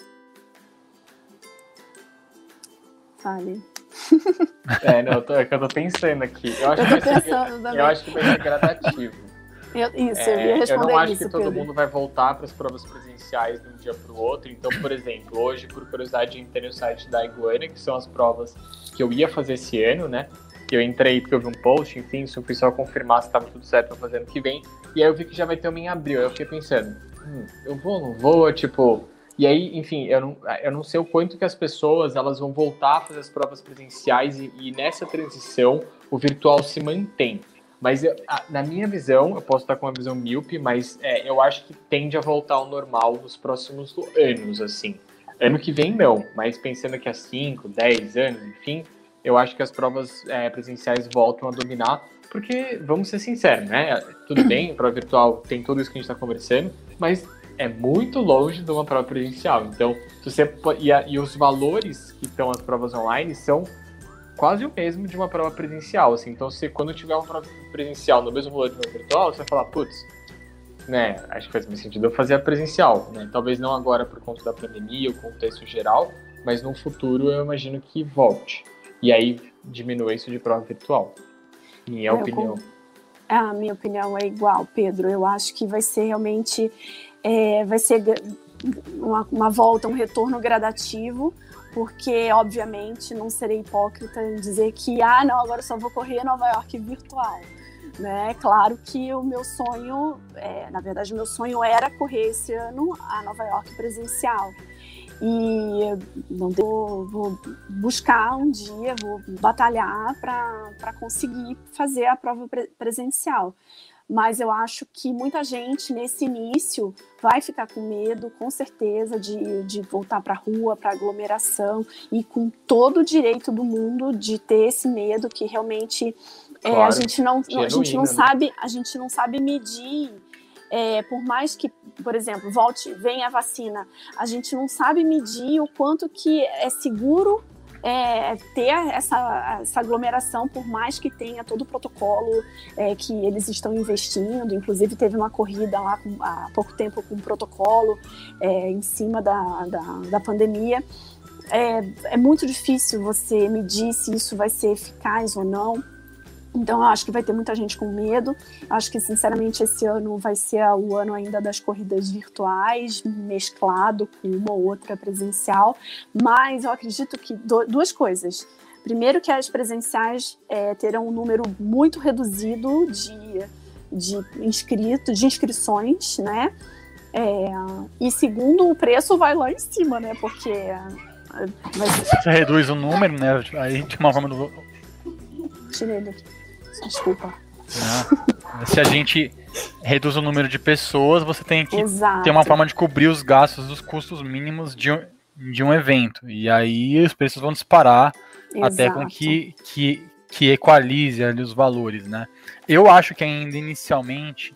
Fale. É, não, eu tô, é que eu tô pensando aqui. Eu acho, eu que, vai ser, eu acho que vai ser gradativo. Eu, isso, eu ia responder é, Eu não acho isso, que todo Pedro. mundo vai voltar para as provas presenciais de um dia para o outro. Então, por exemplo, hoje, por curiosidade, entrei no site da Iguana, que são as provas que eu ia fazer esse ano, né? Eu entrei porque eu vi um post, enfim, só fui só confirmar se estava tudo certo para fazer ano que vem. E aí eu vi que já vai ter uma em abril. Aí eu fiquei pensando, hum, eu vou, não vou, tipo. E aí, enfim, eu não, eu não sei o quanto que as pessoas elas vão voltar a fazer as provas presenciais e, e nessa transição o virtual se mantém. Mas eu, na minha visão, eu posso estar com uma visão míope, mas é, eu acho que tende a voltar ao normal nos próximos anos, assim. Ano que vem, não, mas pensando que há 5, 10 anos, enfim, eu acho que as provas é, presenciais voltam a dominar, porque, vamos ser sinceros, né? Tudo bem, a prova virtual tem tudo isso que a gente está conversando, mas é muito longe de uma prova presencial. Então, você e, a, e os valores que estão as provas online são quase o mesmo de uma prova presencial. Assim. Então, se quando tiver uma prova presencial no mesmo valor de uma virtual, você vai falar, putz, né, acho que faz mais sentido eu fazer a presencial. Né? Talvez não agora por conta da pandemia, o contexto geral, mas no futuro eu imagino que volte. E aí diminua isso de prova virtual. Minha Eu opinião. A minha opinião é igual, Pedro. Eu acho que vai ser realmente é, vai ser uma, uma volta, um retorno gradativo, porque obviamente não serei hipócrita em dizer que ah não agora só vou correr Nova York virtual. Né? Claro que o meu sonho, é, na verdade, o meu sonho era correr esse ano a Nova York presencial. E não vou, vou buscar um dia, vou batalhar para conseguir fazer a prova pre presencial. Mas eu acho que muita gente nesse início vai ficar com medo, com certeza, de, de voltar para a rua, para aglomeração, e com todo o direito do mundo de ter esse medo que realmente Claro, é, a gente não, a gente não né? sabe, a gente não sabe medir é, por mais que, por exemplo, volte, venha a vacina, a gente não sabe medir o quanto que é seguro é, ter essa, essa, aglomeração, por mais que tenha todo o protocolo é, que eles estão investindo. Inclusive, teve uma corrida lá com, há pouco tempo com um protocolo é, em cima da, da, da pandemia. É, é muito difícil você medir se isso vai ser eficaz ou não. Então, eu acho que vai ter muita gente com medo. Acho que, sinceramente, esse ano vai ser o ano ainda das corridas virtuais, mesclado com uma ou outra presencial. Mas eu acredito que duas coisas. Primeiro, que as presenciais é, terão um número muito reduzido de, de inscritos, de inscrições, né? É, e segundo, o preço vai lá em cima, né? Porque. Você reduz o número, né? Aí de uma forma do. Tirei daqui. Desculpa. Não. Se a gente reduz o número de pessoas, você tem que Exato. ter uma forma de cobrir os gastos dos custos mínimos de um, de um evento. E aí os preços vão disparar Exato. até com que, que, que equalize ali os valores, né? Eu acho que ainda inicialmente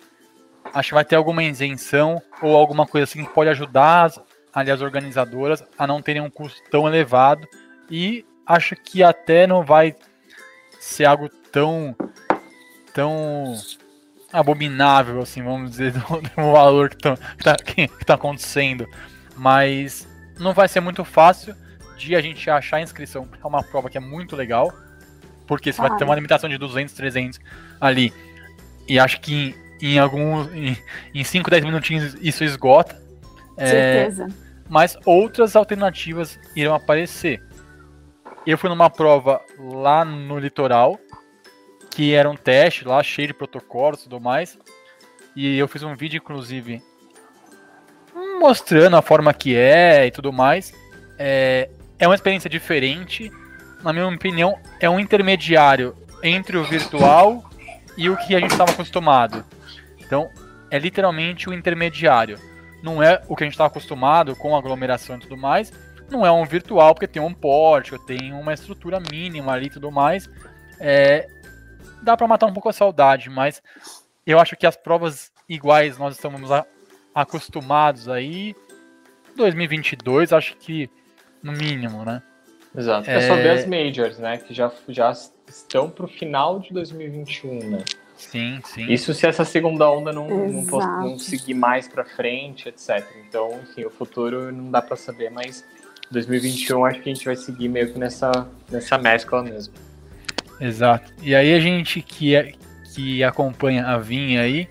acho que vai ter alguma isenção ou alguma coisa assim que pode ajudar as, ali, as organizadoras a não terem um custo tão elevado e acho que até não vai ser algo tão tão abominável assim vamos dizer do, do valor que, tão, que, que, tá acontecendo mas não vai ser muito fácil de a gente achar inscrição para uma prova que é muito legal porque você Ah, vai ter uma limitação de 200 300 ali e acho que em, em alguns em, em 5 10 minutinhos isso esgota É, Certeza. mas outras alternativas irão aparecer. Eu fui numa prova lá no litoral, que era um teste lá, cheio de protocolos e tudo mais. E eu fiz um vídeo, inclusive, mostrando a forma que é e tudo mais. É, é uma experiência diferente. Na minha opinião, é um intermediário entre o virtual e o que a gente estava acostumado. Então, é literalmente o intermediário. Não é o que a gente estava acostumado com aglomeração e tudo mais. Não é um virtual, porque tem um pórtico, tem uma estrutura mínima ali e tudo mais. É, dá para matar um pouco a saudade, mas eu acho que as provas iguais nós estamos a- acostumados aí. 2022, acho que no mínimo, né? Exato. É... É- só ver as majors, né? Que já, já estão pro final de 2021, né? Sim, sim. Isso se essa segunda onda não, não, não seguir mais pra frente, etc. Então, enfim, o futuro não dá pra saber, mas 2021 acho que a gente vai seguir meio que nessa, nessa mescla mesmo. Exato. E aí a gente que, é, que acompanha a Vinha aí,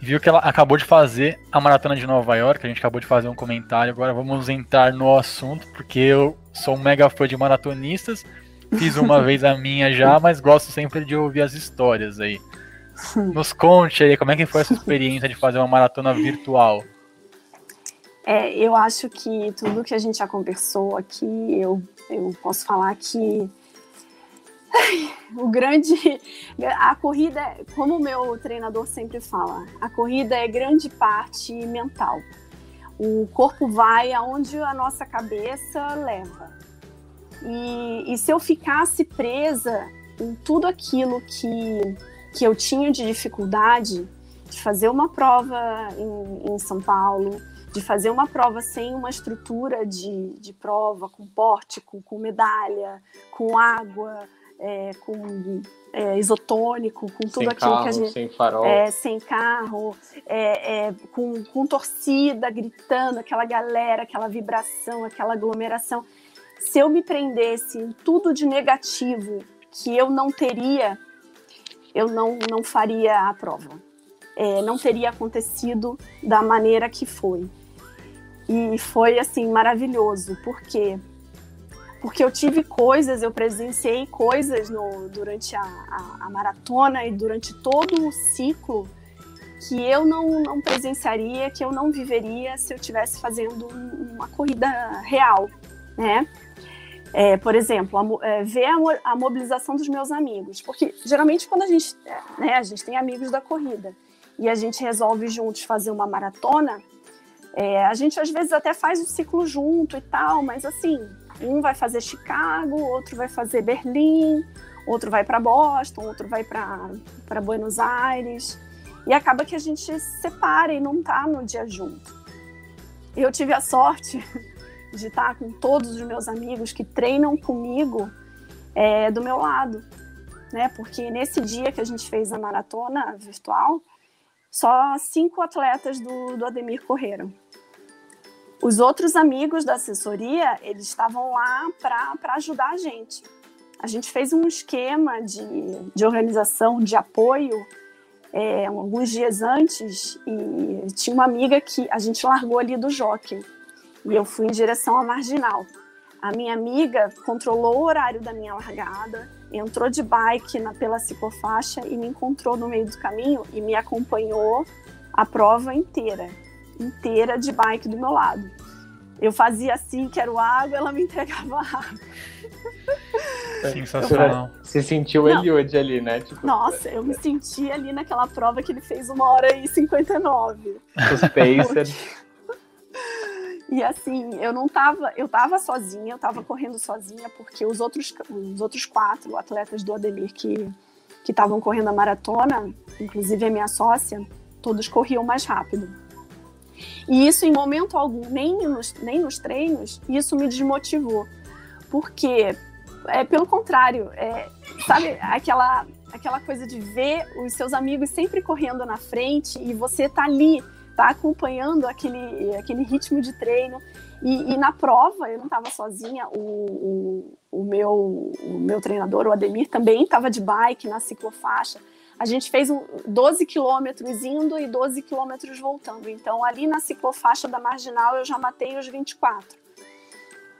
viu que ela acabou de fazer a maratona de Nova York. A gente acabou de fazer um comentário. Agora vamos entrar no assunto, porque eu sou um mega fã de maratonistas. Fiz uma vez a minha já, mas gosto sempre de ouvir as histórias aí. Nos conte aí como é que foi essa experiência de fazer uma maratona virtual. É, eu acho que tudo que a gente já conversou aqui, eu, eu posso falar que o grande. A corrida, como o meu treinador sempre fala, a corrida é grande parte mental. O corpo vai aonde a nossa cabeça leva. E, e se eu ficasse presa em tudo aquilo que, que eu tinha de dificuldade, de fazer uma prova em, em São Paulo, de fazer uma prova sem uma estrutura de, de prova, com pórtico, com medalha, com água, é, com é, isotônico, com tudo sem aquilo carro, que a gente. Sem farol. É, sem carro, é, é, com, com torcida gritando, aquela galera, aquela vibração, aquela aglomeração. Se eu me prendesse em tudo de negativo que eu não teria, eu não, não faria a prova. É, não teria acontecido da maneira que foi. E foi assim maravilhoso, porque porque eu tive coisas, eu presenciei coisas no, durante a, a, a, maratona e durante todo o ciclo que eu não, não presenciaria, que eu não viveria se eu estivesse fazendo uma corrida real, né? É, por exemplo, a, é, ver a, mobilização dos meus amigos, porque geralmente quando a gente, né, a gente tem amigos da corrida e a gente resolve juntos fazer uma maratona, é, a gente às vezes até faz o ciclo junto e tal, mas assim, um vai fazer Chicago, outro vai fazer Berlim, outro vai para Boston, outro vai para Buenos Aires. E acaba que a gente se separa e não tá no dia junto. Eu tive a sorte de estar com todos os meus amigos que treinam comigo é, do meu lado, né? Porque nesse dia que a gente fez a maratona virtual, só cinco atletas do, do Ademir correram. Os outros amigos da assessoria, eles estavam lá para ajudar a gente. A gente fez um esquema de, de organização, de apoio, é, alguns dias antes, e tinha uma amiga que a gente largou ali do jockey, e eu fui em direção à Marginal. A minha amiga controlou o horário da minha largada, entrou de bike na, pela ciclofaixa e me encontrou no meio do caminho e me acompanhou a prova inteira inteira de bike do meu lado. Eu fazia assim, quero água, ela me entregava água. Sensacional. Você sentiu o Eliud ali, né? Tipo, Nossa, eu me senti ali naquela prova que ele fez uma hora e 59. Os Pacers. E assim, eu não tava, eu tava sozinha, eu tava correndo sozinha, porque os outros, os outros quatro atletas do Ademir que que estavam correndo a maratona, inclusive a minha sócia, todos corriam mais rápido. E isso, em momento algum, nem nos, nem nos treinos, isso me desmotivou. Porque, é, pelo contrário, é, sabe aquela, aquela coisa de ver os seus amigos sempre correndo na frente e você tá ali, tá acompanhando aquele, aquele ritmo de treino. E, e na prova, eu não estava sozinha, o, o, o, meu, o meu treinador, o Ademir, também estava de bike na ciclofaixa a gente fez um 12 quilômetros indo e 12 quilômetros voltando. Então, ali na ciclofaixa da Marginal, eu já matei os 24.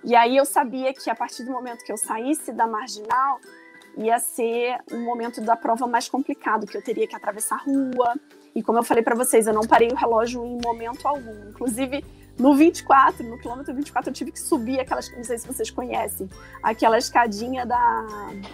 E aí eu sabia que a partir do momento que eu saísse da Marginal, ia ser um momento da prova mais complicado, que eu teria que atravessar a rua. E como eu falei para vocês, eu não parei o relógio em momento algum. Inclusive, no 24, no quilômetro 24, eu tive que subir aquelas, não sei se vocês conhecem, aquela escadinha da,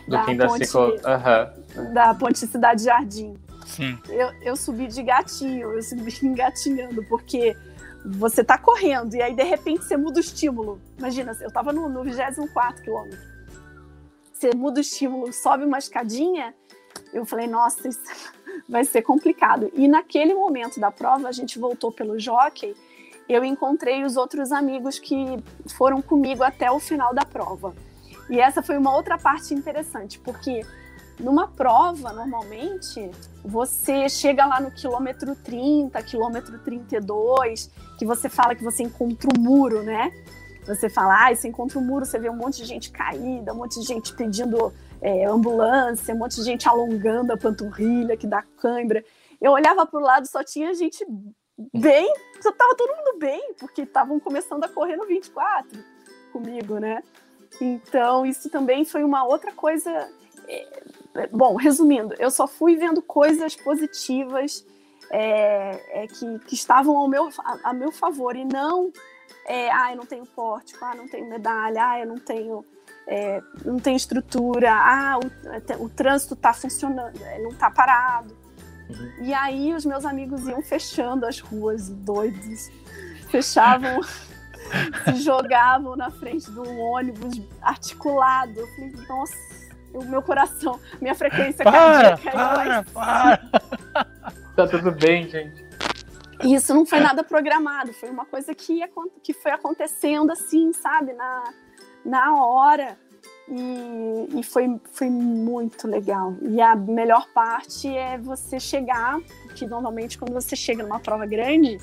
Do da ponte, ciclo... uhum. da ponte Cidade Jardim. Sim. Eu, eu subi de gatinho, eu subi engatinhando, porque você tá correndo e aí de repente você muda o estímulo. Imagina, eu tava no, no 24 quilômetro. Você muda o estímulo, sobe uma escadinha, eu falei, nossa, isso vai ser complicado. E naquele momento da prova, a gente voltou pelo jockey eu encontrei os outros amigos que foram comigo até o final da prova. E essa foi uma outra parte interessante, porque numa prova, normalmente, você chega lá no quilômetro 30, quilômetro 32, que você fala que você encontra o um muro, né? Você fala, ah, você encontra o um muro, você vê um monte de gente caída, um monte de gente pedindo é, ambulância, um monte de gente alongando a panturrilha, que dá cãibra. eu olhava para o lado, só tinha gente bem, tava todo mundo bem, porque estavam começando a correr no 24 comigo, né? Então, isso também foi uma outra coisa. É, é, bom, resumindo, eu só fui vendo coisas positivas é, é, que, que, estavam ao meu, a, a meu favor e não, é, ah, eu não tenho porte, ah, não tenho medalha, ah, eu não tenho, é, não tenho estrutura, ah, o, o trânsito está funcionando, é, não está parado. Uhum. E aí os meus amigos iam fechando as ruas, doidos, fechavam se jogavam na frente de um ônibus articulado. Eu falei, nossa, o meu coração, minha frequência para, cardíaca. Para, para. tá tudo bem, gente. Isso não foi nada programado, foi uma coisa que, que foi acontecendo assim, sabe, na, na hora. E, e foi, foi muito legal. E a melhor parte é você chegar, porque normalmente quando você chega numa prova grande,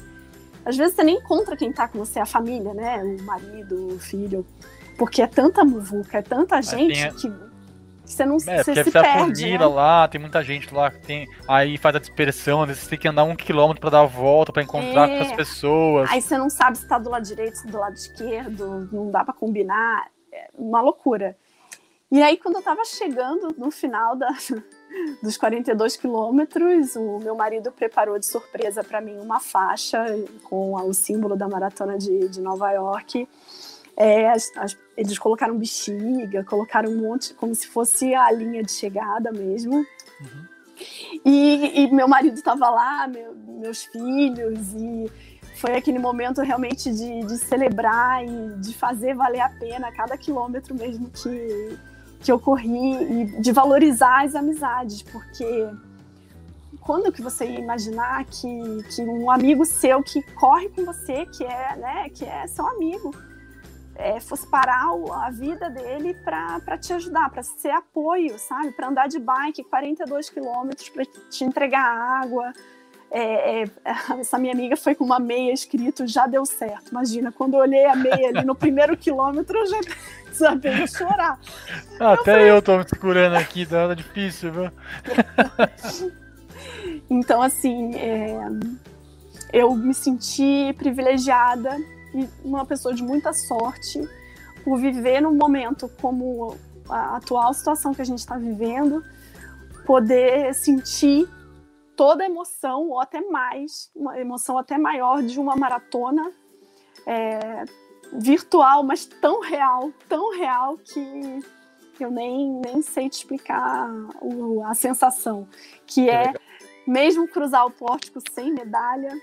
às vezes você nem encontra quem tá com você, a família, né? O marido, o filho. Porque é tanta muvuca, é tanta gente tem... que você não é, você se perde, né? lá, tem muita gente lá que tem. Aí faz a dispersão, às vezes você tem que andar um quilômetro para dar a volta, para encontrar é. com as pessoas. Aí você não sabe se tá do lado direito, se do lado esquerdo, não dá para combinar. É uma loucura. E aí, quando eu tava chegando no final da, dos 42 quilômetros, o meu marido preparou de surpresa para mim uma faixa com o símbolo da maratona de, de Nova York. É, as, as, eles colocaram bexiga, colocaram um monte, como se fosse a linha de chegada mesmo. Uhum. E, e, meu marido estava lá, meu, meus filhos, e foi aquele momento realmente de, de celebrar e de fazer valer a pena cada quilômetro mesmo que, que eu corri e de valorizar as amizades, porque quando que você ia imaginar que, que um amigo seu que corre com você, que é, né, que é seu amigo, é, fosse parar a vida dele para te ajudar, para ser apoio, sabe? Para andar de bike 42 quilômetros, para te entregar água. É, é, essa minha amiga foi com uma meia escrito já deu certo. Imagina, quando eu olhei a meia ali no primeiro quilômetro, eu já sabia chorar. Ah, até eu, falei... eu tô me segurando aqui, tá difícil, viu? então, assim, é, eu me senti privilegiada e uma pessoa de muita sorte por viver num momento como a atual situação que a gente está vivendo, poder sentir toda a emoção, ou até mais, uma emoção até maior de uma maratona é, virtual, mas tão real, tão real que eu nem, nem sei te explicar o, a sensação, que é mesmo cruzar o pórtico sem medalha,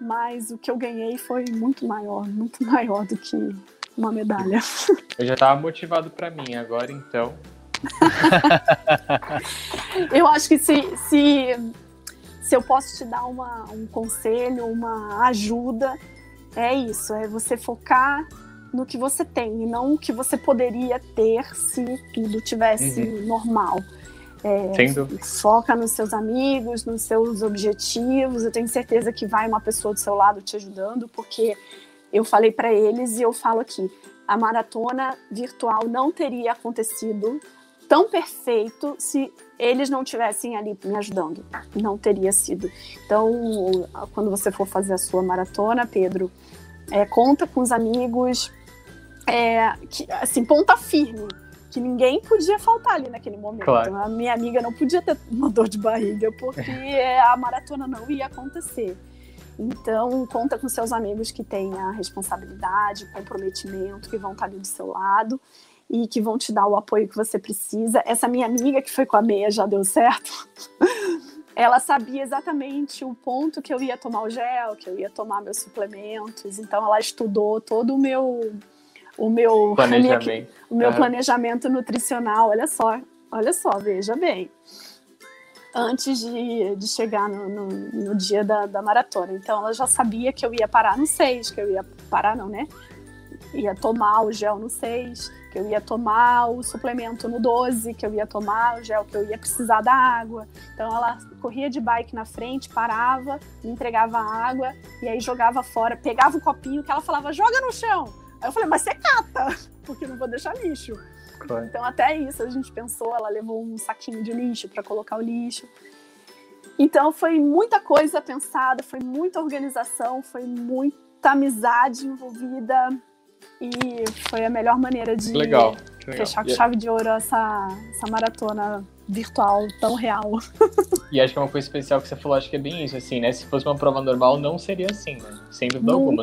mas o que eu ganhei foi muito maior, muito maior do que uma medalha. Eu já estava motivado para mim, agora então. eu acho que se, se, se eu posso te dar uma, um conselho, uma ajuda, é isso, é você focar no que você tem e não o que você poderia ter se tudo tivesse uhum. normal. É, foca nos seus amigos, nos seus objetivos. Eu tenho certeza que vai uma pessoa do seu lado te ajudando, porque eu falei para eles e eu falo aqui: a maratona virtual não teria acontecido tão perfeito se eles não tivessem ali me ajudando. Não teria sido. Então, quando você for fazer a sua maratona, Pedro, é, conta com os amigos, é, que, assim, ponta firme que ninguém podia faltar ali naquele momento. Claro. A minha amiga não podia ter uma dor de barriga, porque a maratona não ia acontecer. Então, conta com seus amigos que têm a responsabilidade, o comprometimento, que vão estar ali do seu lado e que vão te dar o apoio que você precisa. Essa minha amiga que foi com a meia já deu certo. Ela sabia exatamente o ponto que eu ia tomar o gel, que eu ia tomar meus suplementos. Então, ela estudou todo o meu o meu planejamento, minha, o meu uhum. planejamento nutricional. Olha só, olha só, veja bem. Antes de, de chegar no, no, no dia da, da, maratona. Então ela já sabia que eu ia parar no 6, que eu ia parar, não, né? Ia tomar o gel no 6, que eu ia tomar o suplemento no 12, que eu ia tomar o gel, que eu ia precisar da água. Então ela corria de bike na frente, parava, me entregava água e aí jogava fora, pegava o copinho que ela falava: joga no chão. Aí eu falei, mas você cata, porque não vou deixar lixo. Então até isso a gente pensou, ela levou um saquinho de lixo para colocar o lixo. Então foi muita coisa pensada, foi muita organização, foi muita amizade envolvida e foi a melhor maneira de legal, fechar com chave de ouro essa, essa maratona virtual tão real. E acho que é uma coisa especial que você falou, acho que é bem isso, assim, né? Se fosse uma prova normal, não seria assim, né? Sem dúvida alguma.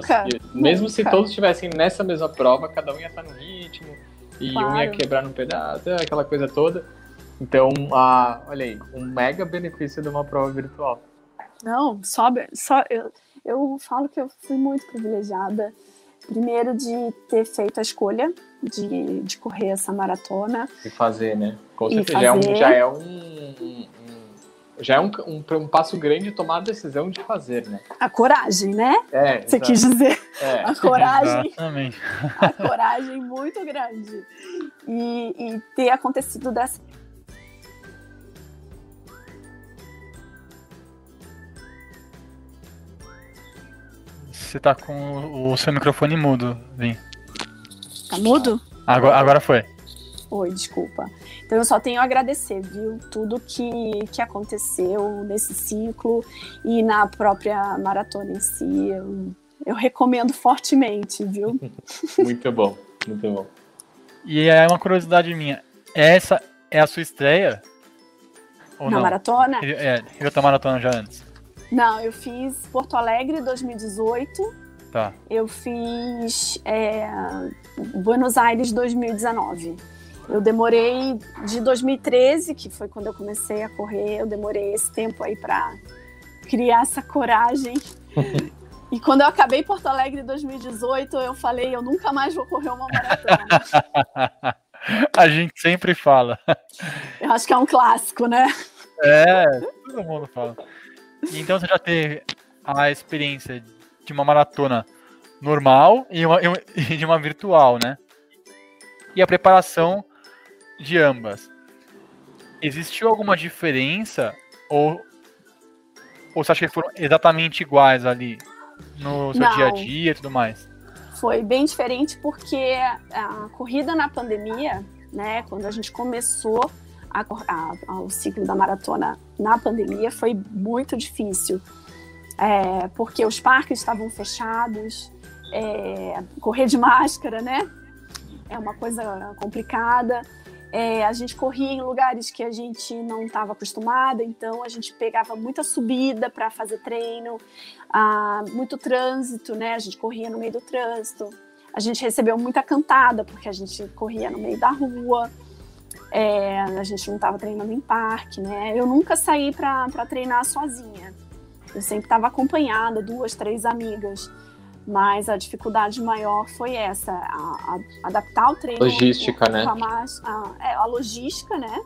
Mesmo nunca. se todos estivessem nessa mesma prova, cada um ia estar no ritmo, e Claro. um ia quebrar num pedaço, aquela coisa toda. Então, ah, olha aí, um mega benefício de uma prova virtual. Não, só, só eu, eu falo que eu fui muito privilegiada. Primeiro de ter feito a escolha de, de correr essa maratona. E fazer, né? Com certeza. Já é um. Já é um, já é um, um, um passo grande tomar a decisão de fazer, né? A coragem, né? É, Você quis dizer. É. A coragem, Exatamente. a coragem muito grande. E, e ter acontecido dessa Você tá com o seu microfone mudo, Vim. Tá mudo? Agora, agora foi. Oi, desculpa. Então eu só tenho a agradecer, viu? Tudo que, que aconteceu nesse ciclo e na própria maratona em si. Eu, eu recomendo fortemente, viu? Muito bom, muito bom. E é uma curiosidade minha. Essa é a sua estreia? Ou na não? maratona? É, eu tô maratona já antes. Não, eu fiz Porto Alegre 2018. Tá. Eu fiz é, Buenos Aires 2019. Eu demorei de 2013, que foi quando eu comecei a correr, eu demorei esse tempo aí para criar essa coragem. E quando eu acabei Porto Alegre 2018, eu falei, eu nunca mais vou correr uma maratona. a gente sempre fala. eu acho que é um clássico, né? É, todo mundo fala. E Então você já teve a experiência de uma maratona normal e, e uma- e de uma virtual, né? E a preparação de ambas. Existiu alguma diferença ou, ou você acha que foram exatamente iguais ali no seu Não. dia a dia e tudo mais? Foi bem diferente porque a corrida na pandemia, né, quando a gente começou a a- a- o ciclo da maratona na pandemia, foi muito difícil. É, porque os parques estavam fechados, é, correr de máscara, né? É uma coisa complicada. É, a gente corria em lugares que a gente não estava acostumada, então a gente pegava muita subida para fazer treino, ah, muito trânsito, né? A gente corria no meio do trânsito. A gente recebeu muita cantada, porque a gente corria no meio da rua. É, a gente não estava treinando em parque, né? Eu nunca saí para treinar sozinha. Eu sempre estava acompanhada, duas, três amigas. Mas a dificuldade maior foi essa, a- a- adaptar o treino. Logística, né? a- é, a logística, né?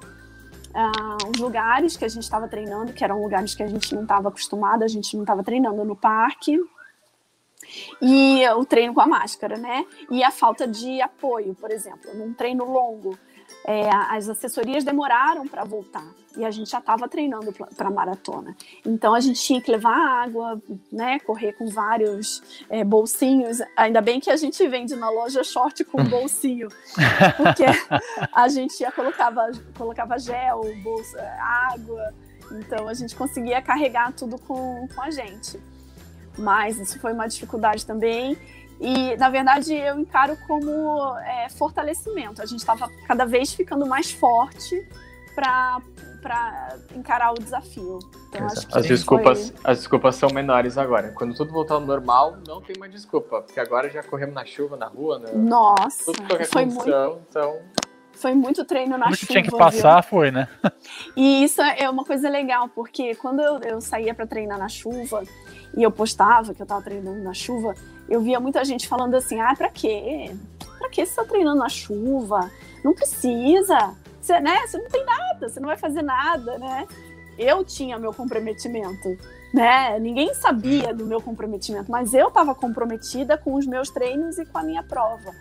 Ah, os lugares que a gente estava treinando, que eram lugares que a gente não estava acostumado, a gente não estava treinando no parque. E o treino com a máscara, né? E a falta de apoio, por exemplo, num treino longo. É, as assessorias demoraram para voltar e a gente já estava treinando para maratona. Então a gente tinha que levar água, né? Correr com vários é, bolsinhos. Ainda bem que a gente vende na loja short com bolsinho, porque a gente já colocava, colocava gel, bolsa, água. Então a gente conseguia carregar tudo com, com a gente. Mas isso foi uma dificuldade também. E, na verdade, eu encaro como é, fortalecimento. A gente estava cada vez ficando mais forte para encarar o desafio. Então, acho que As desculpas, foi- as desculpas são menores agora. Quando tudo voltar ao normal, não tem mais desculpa. Porque agora já corremos na chuva, na rua, na... Nossa, tudo qualquer foi muito, condição. Então, foi muito treino na Tudo que chuva. tinha que viu? passar foi, né? E isso é uma coisa legal, porque quando eu, eu saía para treinar na chuva e eu postava que eu tava treinando na chuva, eu via muita gente falando assim: ah, pra quê? Pra que você tá treinando na chuva? Não precisa. Você, né? você não tem nada, você não vai fazer nada, né? Eu tinha meu comprometimento, né? Ninguém sabia do meu comprometimento, mas eu estava comprometida com os meus treinos e com a minha prova.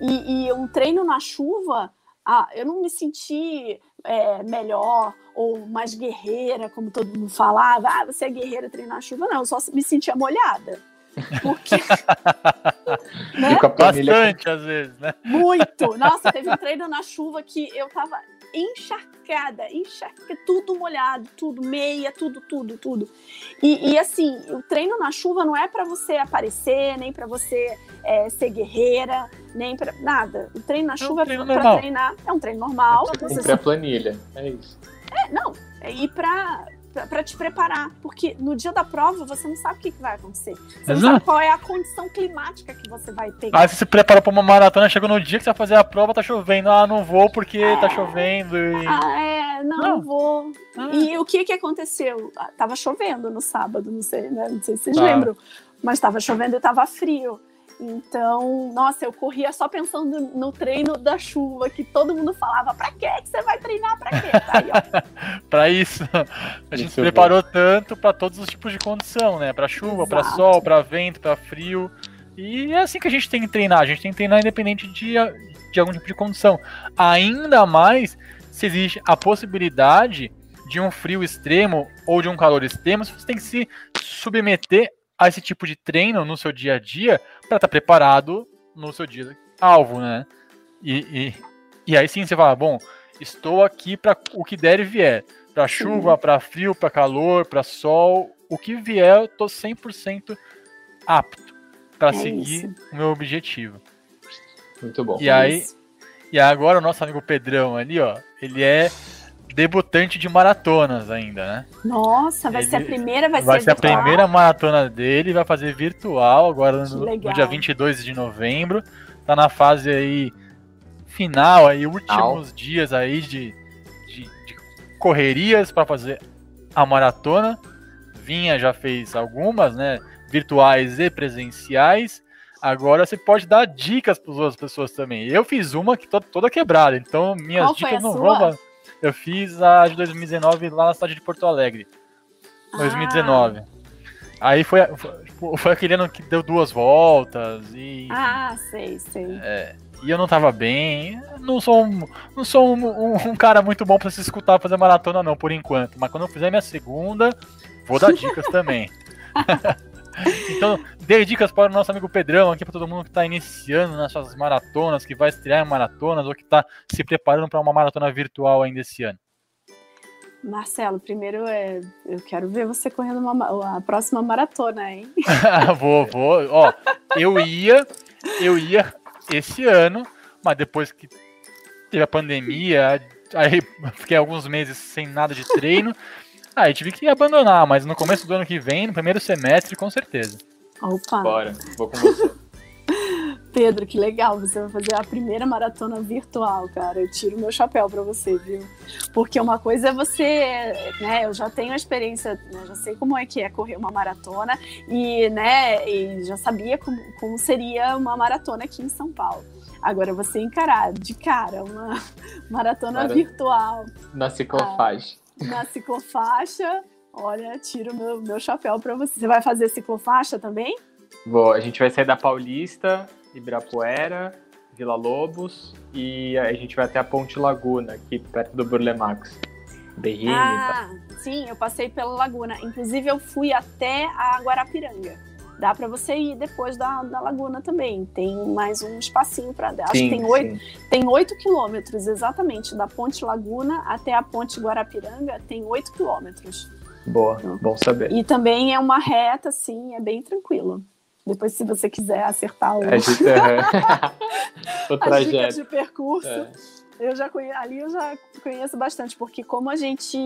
E, e um treino na chuva, ah, eu não me senti é, melhor ou mais guerreira, como todo mundo falava. Ah, você é guerreira treinar na chuva. Não, eu só me sentia molhada. Porque. né? Bastante, às vezes, né? Muito! Nossa, teve um treino na chuva que eu tava encharcada, encharcada, tudo molhado, tudo, meia, tudo, tudo, tudo. E, e assim, o treino na chuva não é para você aparecer, nem para você é, ser guerreira, nem para nada. O treino na É um chuva treino é para normal. treinar, é um treino normal. você Cumprir a planilha. É isso. é, não, e pra, pra te preparar, porque no dia da prova você não sabe o que, que vai acontecer. Você não Exato. sabe qual é a condição climática que você vai pegar. Aí você se prepara pra uma maratona, chega no dia que você vai fazer a prova, tá chovendo. Ah, não vou porque tá chovendo. E... Ah, é, não, Não. vou. Ah. E o que que aconteceu? Ah, Tava chovendo no sábado, não sei, né? Não sei se vocês Tá. lembram, mas tava chovendo e tava frio. Então, nossa, eu corria só pensando no treino da chuva, que todo mundo falava, pra quê que você vai treinar, pra quê? Tá aí, ó. Pra isso, a gente Isso se é preparou tanto pra todos os tipos de condição, né? Pra chuva, pra Exato. sol, pra vento, pra frio. E é assim que a gente tem que treinar. A gente tem que treinar independente de, de algum tipo de condição. Ainda mais se existe a possibilidade de um frio extremo ou de um calor extremo, você tem que se submeter a esse tipo de treino no seu dia a dia para estar preparado no seu dia alvo, né? E, e, e aí sim você fala, bom, estou aqui para o que der e vier. Para chuva, para frio, para calor, para sol, o que vier, eu tô 100% apto para É seguir o meu objetivo. Muito bom. E aí, Isso. e agora o nosso amigo Pedrão ali, ó, ele é debutante de maratonas ainda, né? Nossa, vai ser a Ele- primeira, vai, Vai ser a virtual? primeira maratona dele, vai fazer virtual agora no, no dia 22 de novembro. Tá na fase aí final, aí últimos dias aí de, de, de correrias para fazer a maratona. Vinha já fez algumas, né? Virtuais e presenciais. Agora você pode dar dicas para as outras pessoas também. Eu fiz uma que tô toda quebrada, então minhas Qual dicas a não sua? vão. Eu fiz a de 2019 lá na cidade de Porto Alegre. 2019. Aí foi, foi, tipo, foi aquele ano que deu duas voltas e, Ah, sei, sei. e eu não tava bem. Não sou, um, não sou um, um- um cara muito bom pra se escutar fazer maratona, não, por enquanto. Mas quando eu fizer minha segunda, vou dar dicas também. então, dei dicas para o nosso amigo Pedrão aqui, para todo mundo que tá iniciando nas suas maratonas, que vai estrear em maratonas ou que tá se preparando para uma maratona virtual ainda esse ano. Marcelo, primeiro é, eu quero ver você correndo uma ma- a próxima maratona, hein? vou, vou. Ó, eu ia, eu ia esse ano, mas depois que teve a pandemia, aí fiquei alguns meses sem nada de treino, aí tive que abandonar, mas no começo do ano que vem, no primeiro semestre, com certeza. Opa, Bora, vou com você. Pedro, que legal, você vai fazer a primeira maratona virtual, cara. Eu tiro meu chapéu pra você, viu? Porque uma coisa é você, né? Eu já tenho a experiência, né, já sei como é que é correr uma maratona e, né, e já sabia como, como seria uma maratona aqui em São Paulo. Agora você encarar de cara uma maratona Mara- virtual Na ciclofaixa. Na ciclofaixa, olha, tiro meu, meu chapéu pra você. Você vai fazer ciclofaixa também? Vou, a gente vai sair da Paulista, Ibirapuera, Vila Lobos e a gente vai até a Ponte Laguna, aqui perto do Burlemax. Berrini e tal. Ah, sim, eu passei pela Laguna. Inclusive, eu fui até a Guarapiranga. Dá pra você ir depois da, da Laguna também. Tem mais um espacinho para Acho Sim, que tem oito, sim. tem oito quilômetros exatamente da Ponte Laguna até a Ponte Guarapiranga. Tem oito quilômetros. Boa, bom saber. E também é uma reta, assim, é bem tranquilo. Depois, se você quiser acertar o, A gente, aham. o trajeto. de percurso, É. eu já conheço, ali eu já conheço bastante, porque como a gente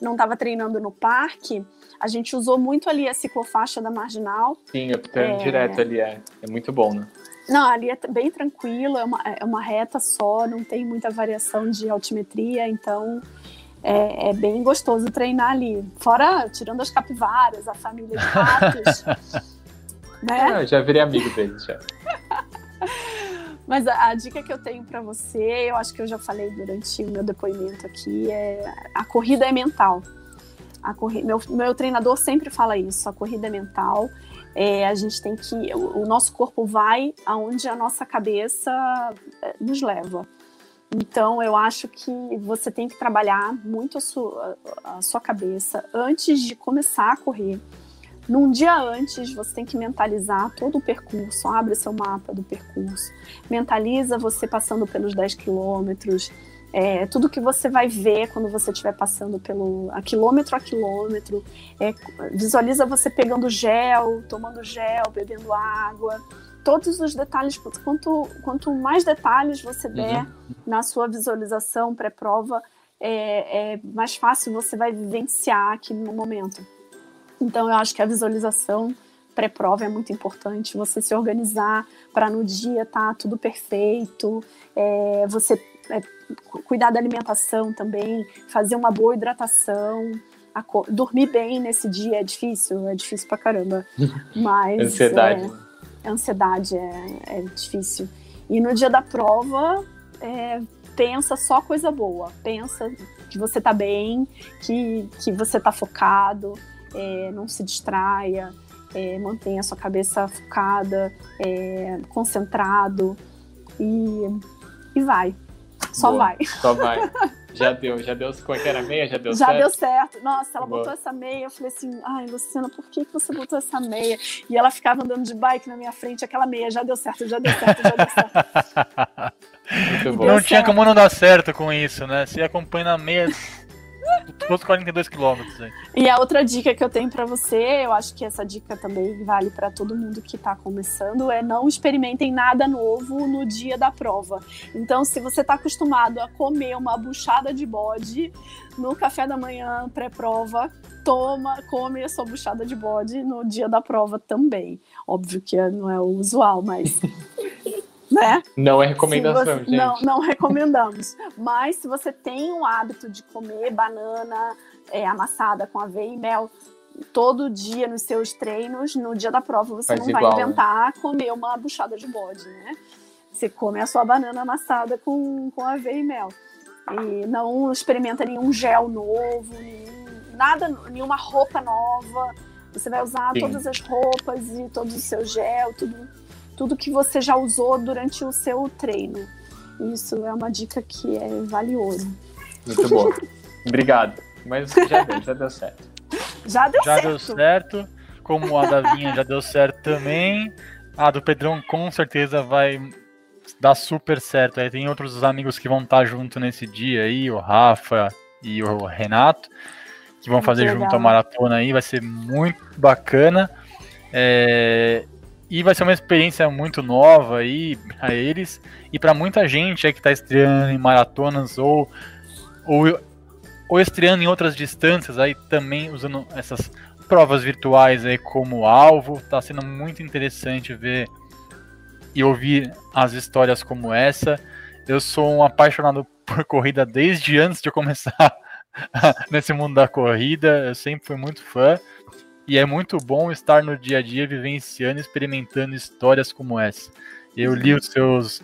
não estava treinando no parque, a gente usou muito ali a ciclofaixa da Marginal. Sim, É. direto ali, é. É muito bom, né? Não, ali é bem tranquilo, é uma, é uma reta só, não tem muita variação de altimetria, então é, é bem gostoso treinar ali. Fora, tirando as capivaras, a família de ratos, né? Ah, eu já virei amigo deles, já. Mas a, a dica que eu tenho para você, eu acho que eu já falei durante o meu depoimento aqui, é a corrida é mental. A corri meu, meu treinador sempre fala isso, a corrida é mental. É, a gente tem que. O, o nosso corpo vai aonde a nossa cabeça eh, nos leva. Então, eu acho que você tem que trabalhar muito a sua, a sua cabeça antes de começar a correr. Num dia antes, você tem que mentalizar todo o percurso, abre seu mapa do percurso, mentaliza você passando pelos 10 quilômetros, é, tudo que você vai ver quando você estiver passando pelo a quilômetro a quilômetro. É, visualiza você pegando gel, tomando gel, bebendo água. Todos os detalhes, quanto, quanto mais detalhes você der uhum. na sua visualização pré-prova, é, é mais fácil você vai vivenciar aquilo no momento. Então, eu acho que a visualização pré-prova é muito importante, você se organizar para no dia tá tudo perfeito, é, você é, cuidar da alimentação também, fazer uma boa hidratação, dormir bem nesse dia é difícil, é difícil pra caramba, mas... ansiedade. É, ansiedade é, é difícil. E no dia da prova, é, pensa só coisa boa, pensa que você tá bem, que, que você tá focado, é, não se distraia, é, mantenha a sua cabeça focada, é, concentrado e, e vai. Só Boa, vai. Só vai. Já deu, já deu. Como é que era a meia? Já deu já certo? Já deu certo. Nossa, ela Boa. botou essa meia. Eu falei assim: ai, Luciana, por que, que você botou essa meia? E ela ficava andando de bike na minha frente, aquela meia. Já deu certo, já deu certo, já deu certo. Muito bom. Não tinha certo. como não dar certo com isso, né? Se acompanha na meia Outros 42 quilômetros. E a outra dica que eu tenho para você, eu acho que essa dica também vale para todo mundo que está começando, é não experimentem nada novo no dia da prova. Então, se você está acostumado a comer uma buchada de bode no café da manhã pré-prova, toma, come a sua buchada de bode no dia da prova também. Óbvio que não é o usual, mas né? Não é recomendação, você, gente. Não, não recomendamos. Mas se você tem o hábito de comer banana é, amassada com aveia e mel todo dia nos seus treinos, no dia da prova você Faz não igual, vai inventar né? comer uma buchada de bode, né? Você come a sua banana amassada com, com aveia e mel. E não experimenta nenhum gel novo, nenhum, nada, nenhuma roupa nova. Você vai usar Sim. todas as roupas e todo o seu gel, tudo tudo que você já usou durante o seu treino. Isso é uma dica que é vale ouro. Muito bom. Obrigado. Mas já deu, já deu certo. Já deu já certo. Já deu certo. Como a da Vinha já deu certo também. A do Pedrão com certeza vai dar super certo. Aí tem outros amigos que vão estar junto nesse dia aí, o Rafa e o Renato, que vão muito fazer legal. junto a maratona aí. Vai ser muito bacana. É, e vai ser uma experiência muito nova aí para eles e para muita gente aí que está estreando em maratonas ou, ou, ou estreando em outras distâncias aí também usando essas provas virtuais aí como alvo. Está sendo muito interessante ver e ouvir as histórias como essa. Eu sou um apaixonado por corrida desde antes de eu começar nesse mundo da corrida. Eu sempre fui muito fã. E é muito bom estar no dia a dia vivenciando e experimentando histórias como essa. Eu li os seus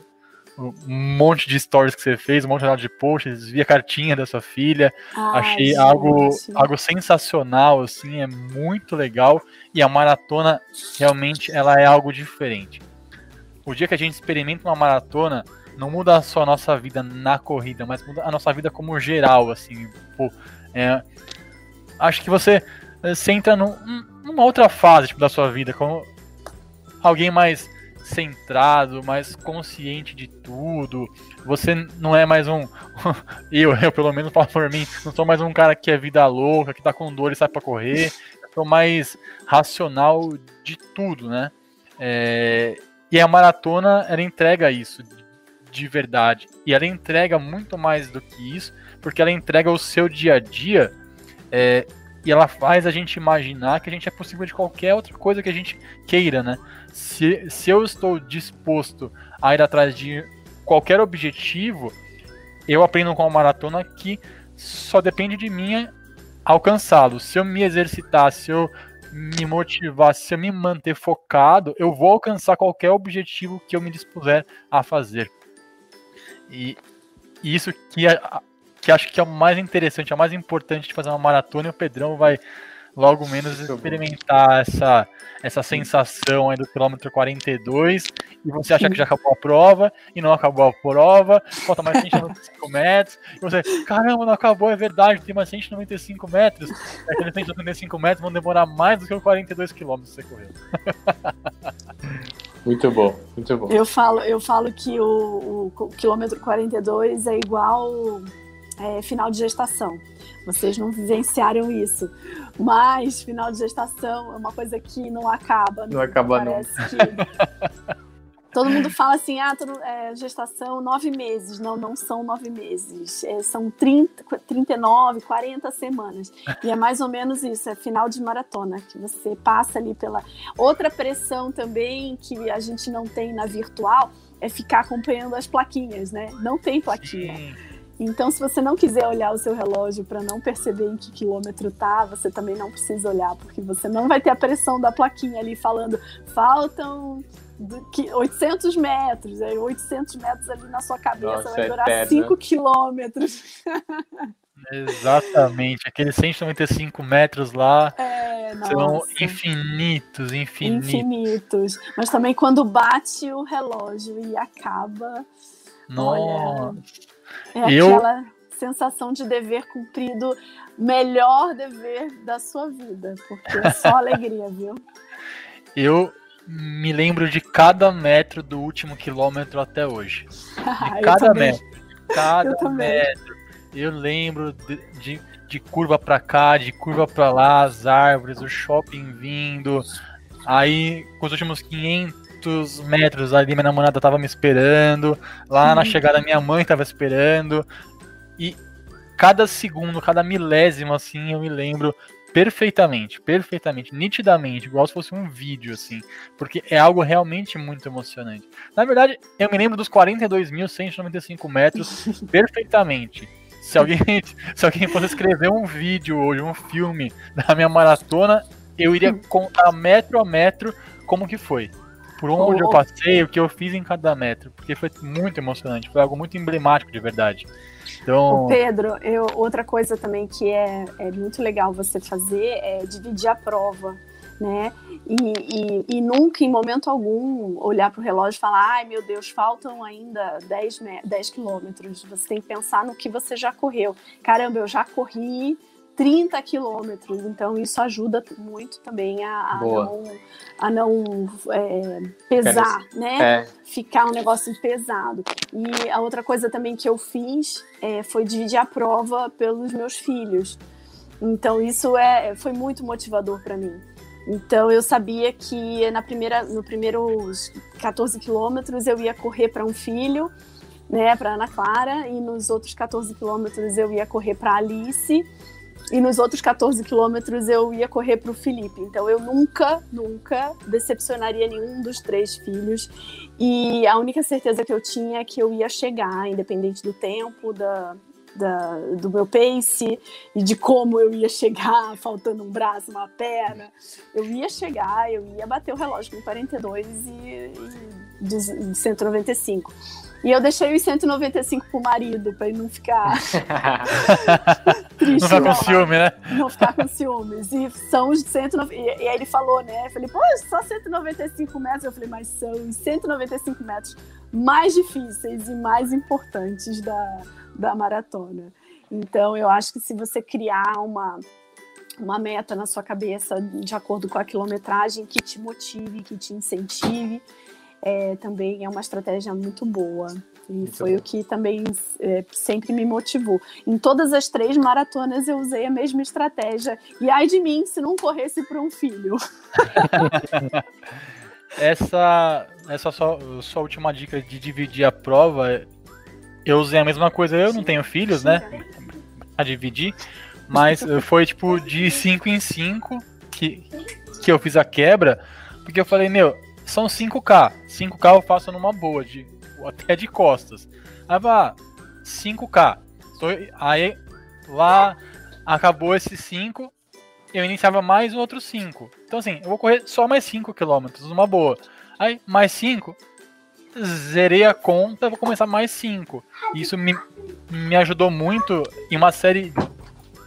um monte de stories que você fez, um monte de posts, vi a cartinha da sua filha, Ai, achei gente. algo, algo sensacional, assim, é muito legal e a maratona realmente ela é algo diferente. O dia que a gente experimenta uma maratona, não muda só a nossa vida na corrida, mas muda a nossa vida como geral, assim, pô, é, acho que você você entra num, numa outra fase tipo, da sua vida, como alguém mais centrado, mais consciente de tudo. Você não é mais um. eu, eu pelo menos falo por mim, não sou mais um cara que é vida louca, que tá com dor e sai pra correr. Sou mais racional de tudo, né? É, e a maratona, ela entrega isso de verdade. E ela entrega muito mais do que isso, porque ela entrega o seu dia a dia é, e ela faz a gente imaginar que a gente é possível de qualquer outra coisa que a gente queira, né? Se, se eu estou disposto a ir atrás de qualquer objetivo, eu aprendo com a maratona que só depende de mim alcançá-lo. Se eu me exercitar, se eu me motivar, se eu me manter focado, eu vou alcançar qualquer objetivo que eu me dispuser a fazer. E isso que que acho que é o mais interessante, é o mais importante de fazer uma maratona e o Pedrão vai logo menos experimentar essa, essa sensação aí do quilômetro 42 e você acha que já acabou a prova e não acabou a prova, falta mais 195 metros e você, caramba, não acabou, é verdade, tem mais 195 metros, aqueles 195 metros vão demorar mais do que os 42 quilômetros que você correu. Muito bom, muito bom. Eu falo, eu falo que o, o quilômetro 42 é igual é, final de gestação. Vocês não vivenciaram isso. Mas final de gestação é uma coisa que não acaba. Não, acaba Parece não. Que... Todo mundo fala assim, ah, todo, é, gestação nove meses. Não, não são nove meses. É, são 30, 39, 40 semanas. E é mais ou menos isso, é final de maratona, que você passa ali pela. Outra pressão também que a gente não tem na virtual é ficar acompanhando as plaquinhas, né? Não tem plaquinha. Sim. Então, se você não quiser olhar o seu relógio para não perceber em que quilômetro tá, você também não precisa olhar, porque você não vai ter a pressão da plaquinha ali falando faltam 800 metros, aí 800 metros ali na sua cabeça Nossa, vai é durar 5 quilômetros. Exatamente, aqueles 195 metros lá é, são infinitos, infinitos. Infinitos. Mas também quando bate o relógio e acaba. Nossa. Olha, é Eu... aquela sensação de dever cumprido, melhor dever da sua vida, porque é só alegria, viu? Eu me lembro de cada metro do último quilômetro até hoje. De cada metro. Cada eu metro. Eu lembro de, de, de curva para cá, de curva para lá, as árvores, o shopping vindo. Aí, com os últimos 500 metros ali, minha namorada tava me esperando. Lá na chegada, minha mãe tava esperando. E cada segundo, cada milésimo, assim, eu me lembro perfeitamente, perfeitamente, nitidamente, igual se fosse um vídeo, assim, porque é algo realmente muito emocionante. Na verdade, eu me lembro dos 42.195 metros perfeitamente. Se alguém, se alguém fosse escrever um vídeo hoje, um filme da minha maratona, eu iria contar metro a metro como que foi. Por onde oh. eu passei, o que eu fiz em cada metro. Porque foi muito emocionante, foi algo muito emblemático de verdade. Então... Pedro, eu, outra coisa também que é, é muito legal você fazer é dividir a prova né? E, e, e, nunca, em momento algum, olhar para o relógio e falar: ai meu Deus, faltam ainda 10, 10 quilômetros. Você tem que pensar no que você já correu. Caramba, eu já corri 30 quilômetros, então isso ajuda muito também a, a não, a não é, pesar, né? É. Ficar um negócio pesado. E a outra coisa também que eu fiz é, foi dividir a prova pelos meus filhos. Então isso é, foi muito motivador para mim. Então eu sabia que na primeira, no primeiros 14 quilômetros eu ia correr para um filho, né, para Ana Clara, e nos outros 14 quilômetros eu ia correr para Alice e nos outros 14 quilômetros eu ia correr para o Felipe. Então eu nunca, nunca decepcionaria nenhum dos três filhos. E a única certeza que eu tinha é que eu ia chegar, independente do tempo, da, da, do meu pace e de como eu ia chegar, faltando um braço, uma perna. Eu ia chegar, eu ia bater o relógio com 42 e, e de 195. E eu deixei os 195 pro marido, pra ele não ficar triste. Não ficar com ciúme, né? Não ficar com ciúmes. E são os 195. E, e aí ele falou, né? Eu falei, pô, só 195 metros. Eu falei, mas são os 195 metros mais difíceis e mais importantes da, da maratona. Então, eu acho que se você criar uma, uma meta na sua cabeça de acordo com a quilometragem que te motive, que te incentive, é, também é uma estratégia muito boa. E muito foi bom. o que também é, sempre me motivou. Em todas as três maratonas eu usei a mesma estratégia. E ai de mim se não corresse para um filho. essa essa só, sua última dica de dividir a prova, eu usei a mesma coisa. Eu não tenho filhos, né? A dividir. Mas foi tipo de 5 em 5 que, que eu fiz a quebra. Porque eu falei, meu, são 5K. 5K eu faço numa boa, de, até de costas. Aí vai, 5K. Aí lá acabou esses 5, eu iniciava mais outros 5. Então assim, eu vou correr só mais 5 km, numa boa. Aí, mais 5, zerei a conta, vou começar mais 5. Isso me, me ajudou muito em uma série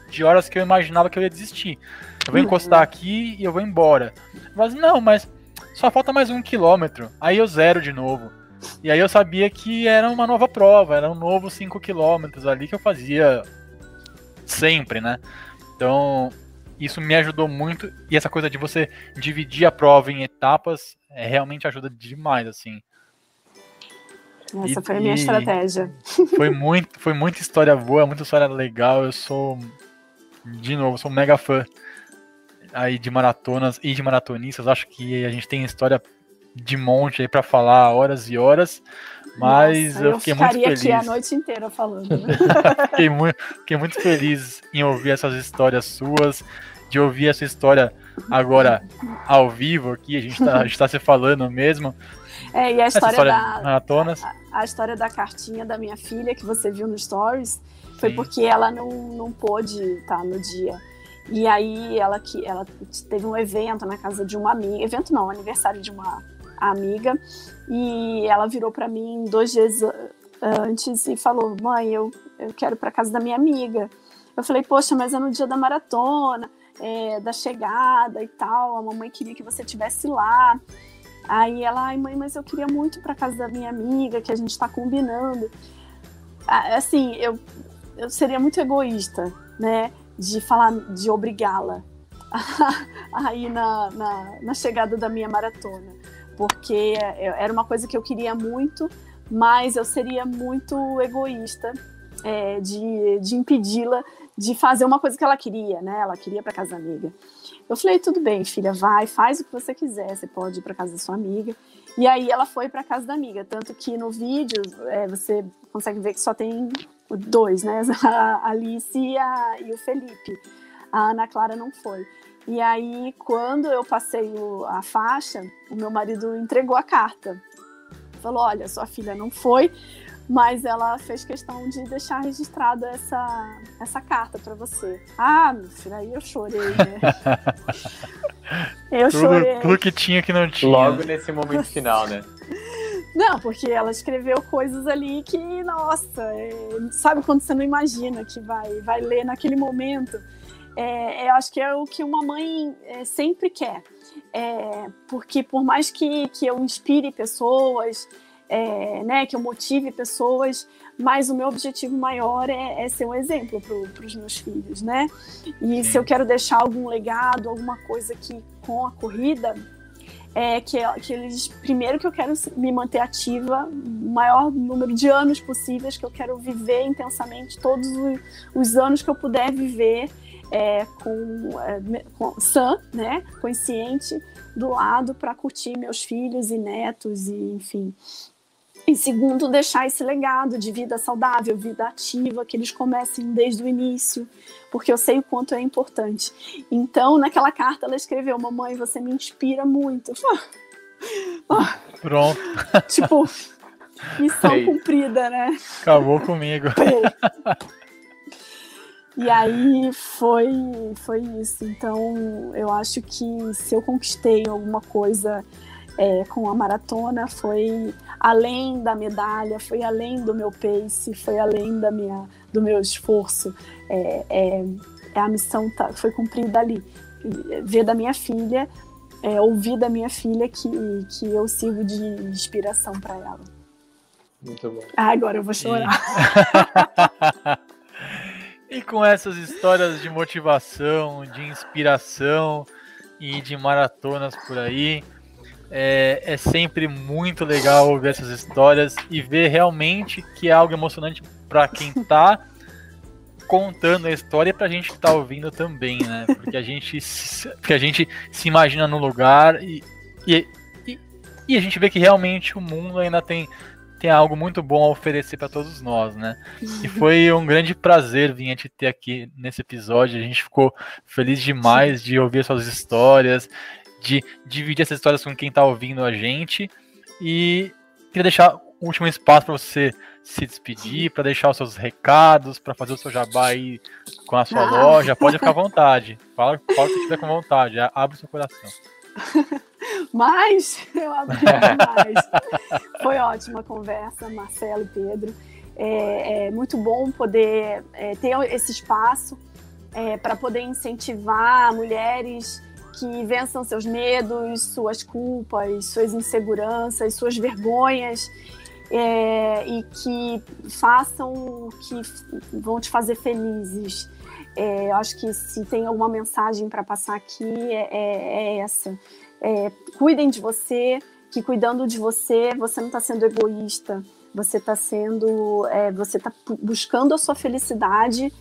de horas que eu imaginava que eu ia desistir. Eu vou encostar aqui e eu vou embora. Mas não, mas só falta mais um quilômetro. Aí eu zero de novo. E aí eu sabia que era uma nova prova, era um novo 5 quilômetros ali que eu fazia sempre, né? Então, isso me ajudou muito. E essa coisa de você dividir a prova em etapas é, realmente ajuda demais, assim. Essa e, foi a minha estratégia. Foi muito, foi muita história boa, muita história legal. Eu sou, de novo, sou um mega fã aí de maratonas e de maratonistas. Acho que a gente tem história de monte aí para falar horas e horas. Mas Nossa, eu fiquei muito feliz. aqui a noite inteira falando. Né? fiquei, muito, fiquei muito feliz em ouvir essas histórias suas, de ouvir essa história agora ao vivo aqui. A gente está tá se falando mesmo. É, e a história, história da maratonas. A, a, história da cartinha da minha filha que você viu no Stories foi Sim. porque ela não, não pôde estar tá, no dia. E aí ela que ela teve um evento na casa de uma amiga, evento não, aniversário de uma amiga, e ela virou para mim dois dias antes e falou: "Mãe, eu, eu quero para casa da minha amiga". Eu falei: "Poxa, mas é no dia da maratona, é, da chegada e tal. A mamãe queria que você tivesse lá". Aí ela: "Ai, mãe, mas eu queria muito para casa da minha amiga, que a gente está combinando". Assim, eu eu seria muito egoísta, né? De falar, de obrigá-la a ir na, na, na, chegada da minha maratona, porque era uma coisa que eu queria muito, mas eu seria muito egoísta é, de, de impedi-la de fazer uma coisa que ela queria, né? Ela queria para casa da amiga. Eu falei, tudo bem, filha, vai, faz o que você quiser, você pode ir para casa da sua amiga. E aí ela foi para casa da amiga, tanto que no vídeo é, você consegue ver que só tem dois, né? A Alice e, a, e o Felipe. A Ana Clara não foi. E aí, quando eu passei o, a faixa, o meu marido entregou a carta. Falou: Olha, sua filha não foi, mas ela fez questão de deixar registrada essa, essa carta para você. Ah, meu filho, aí eu chorei, né? eu tudo, chorei. Tudo que tinha que não tinha. Logo nesse momento final, né? Não, porque ela escreveu coisas ali que, nossa, é, sabe quando você não imagina que vai, vai ler naquele momento? É, eu acho que é o que uma mãe é, sempre quer. É, porque por mais que, que eu inspire pessoas, é, né, que eu motive pessoas, mas o meu objetivo maior é, é ser um exemplo para os meus filhos, né? E se eu quero deixar algum legado, alguma coisa que com a corrida, é que, que eles primeiro que eu quero me manter ativa o maior número de anos possíveis que eu quero viver intensamente todos os, os anos que eu puder viver é, com, é, com sã, né, consciente do lado para curtir meus filhos e netos e enfim e segundo, deixar esse legado de vida saudável, vida ativa, que eles comecem desde o início, porque eu sei o quanto é importante. Então, naquela carta, ela escreveu: Mamãe, você me inspira muito. Pronto. tipo, missão Ei. cumprida, né? Acabou comigo. E aí foi, foi isso. Então, eu acho que se eu conquistei alguma coisa é, com a maratona foi além da medalha, foi além do meu pace, foi além da minha, do meu esforço. É, é, é a missão tá, foi cumprida ali. Ver da minha filha, é, ouvir da minha filha que, que eu sirvo de inspiração para ela. Muito bom. Ah, agora eu vou chorar. e com essas histórias de motivação, de inspiração e de maratonas por aí, é, é, sempre muito legal ouvir essas histórias e ver realmente que é algo emocionante para quem tá contando a história e pra gente que tá ouvindo também, né? Porque a gente, porque a gente se imagina no lugar e, e, e, e a gente vê que realmente o mundo ainda tem, tem algo muito bom a oferecer para todos nós, né? E foi um grande prazer vir te ter aqui nesse episódio. A gente ficou feliz demais de ouvir suas histórias, de dividir essas histórias com quem está ouvindo a gente. E queria deixar o último espaço para você se despedir, para deixar os seus recados, para fazer o seu jabá aí com a sua ah. loja. Pode ficar à vontade. Fala, fala o que tiver com vontade. Abre o seu coração. Mas eu abri mais. Foi ótima a conversa, Marcelo e Pedro. É, é muito bom poder é, ter esse espaço é, para poder incentivar mulheres que vençam seus medos, suas culpas, suas inseguranças, suas vergonhas é, e que façam o que vão te fazer felizes. É, acho que se tem alguma mensagem para passar aqui é, é, é essa. É, cuidem de você, que cuidando de você, você não está sendo egoísta, você está sendo, é, você está buscando a sua felicidade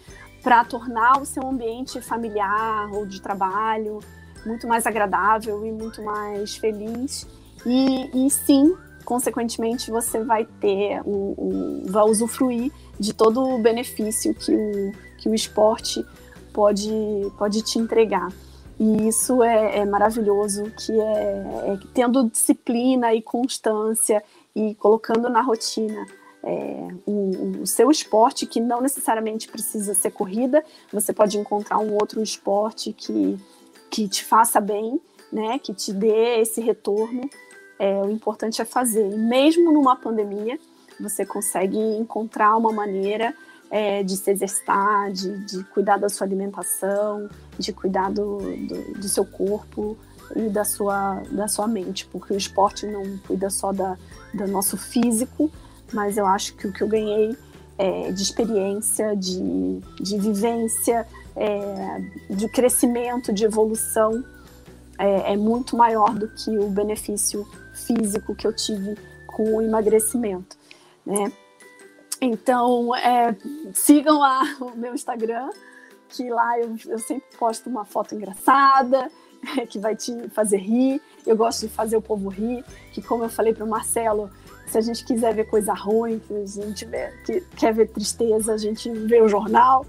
para tornar o seu ambiente familiar ou de trabalho muito mais agradável e muito mais feliz. E, e sim, consequentemente, você vai ter, o, vai usufruir de todo o benefício que o, que o esporte pode, pode te entregar. E isso é, é maravilhoso, que é, é, tendo disciplina e constância e colocando na rotina é, o, o, seu esporte, que não necessariamente precisa ser corrida, você pode encontrar um outro esporte que, que te faça bem, né, que te dê esse retorno. É, o importante é fazer. E mesmo numa pandemia, você consegue encontrar uma maneira é, de se exercitar, de, de, cuidar da sua alimentação, de cuidar do, do, do, seu corpo e da sua, da sua mente, porque o esporte não cuida só da, do nosso físico, mas eu acho que o que eu ganhei é, de experiência, de, de vivência, é, de crescimento, de evolução, é, é muito maior do que o benefício físico que eu tive com o emagrecimento. Né? Então, é, sigam lá o meu Instagram, que lá eu, eu sempre posto uma foto engraçada, que vai te fazer rir. Eu gosto de fazer o povo rir, que como eu falei para o Marcelo, se a gente quiser ver coisa ruim, que a gente vê, que quer ver tristeza, a gente vê o jornal.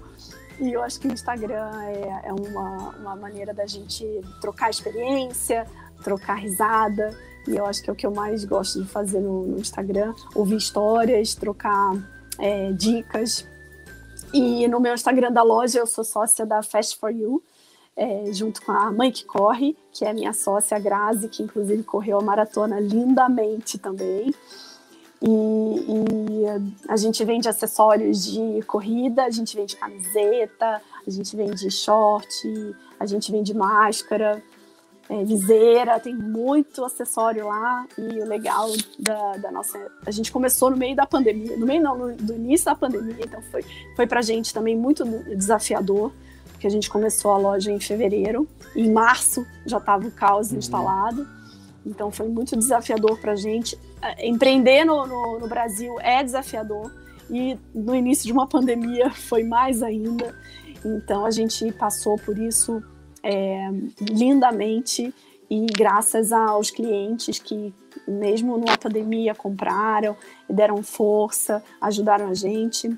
E eu acho que o Instagram é, é uma, uma maneira da gente trocar experiência, trocar risada. E eu acho que é o que eu mais gosto de fazer no, no Instagram: ouvir histórias, trocar é, dicas. E no meu Instagram da loja eu sou sócia da Fast for You, é, junto com a mãe que corre, que é minha sócia Grazi, que inclusive correu a maratona lindamente também. E, e, a gente vende acessórios de corrida, a gente vende camiseta, a gente vende short, a gente vende máscara é, viseira, tem muito acessório lá. E o legal da, da, nossa. A gente começou no meio da pandemia, no meio não, no, do início da pandemia, então foi, foi pra gente também muito desafiador, porque a gente começou a loja em fevereiro, em março já estava o caos uhum. instalado. Então foi muito desafiador para a gente. É, empreender no, no, no Brasil é desafiador e no início de uma pandemia foi mais ainda. Então a gente passou por isso é, lindamente e graças aos clientes que, mesmo numa pandemia, compraram deram força, ajudaram a gente.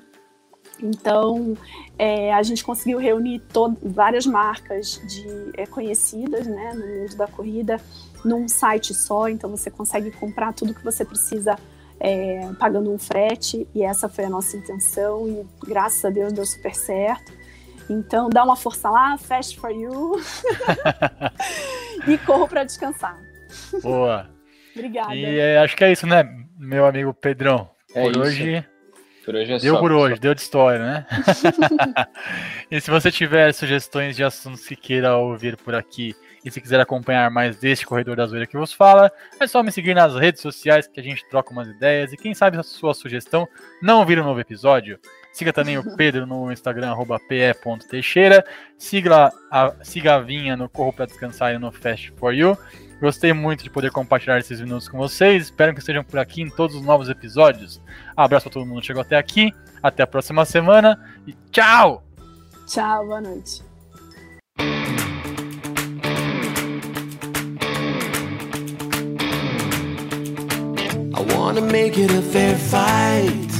Então, é, a gente conseguiu reunir várias marcas de, é, conhecidas né, no mundo da corrida num site só, então você consegue comprar tudo que você precisa é, pagando um frete, e essa foi a nossa intenção, e graças a Deus deu super certo. Então, dá uma força lá, fast for you. e corro para descansar. Boa. Obrigada. E é, acho que é isso, né, meu amigo Pedrão? É por isso. hoje. Por hoje é deu só, por hoje, só. deu de história, né? e se você tiver sugestões de assuntos que queira ouvir por aqui e se quiser acompanhar mais deste Corredor da Zoeira que vos fala, é só me seguir nas redes sociais que a gente troca umas ideias e quem sabe a sua sugestão não vira um novo episódio. Siga também o Pedro no Instagram, arroba pe.teixeira. Siga a, siga a Vinha no Corro para Descansar e no Fast for You. Gostei muito de poder compartilhar esses minutos com vocês. Espero que estejam por aqui em todos os novos episódios. Abraço para todo mundo que chegou até aqui. Até a próxima semana e tchau! Tchau, boa noite. Wanna make it a fair fight.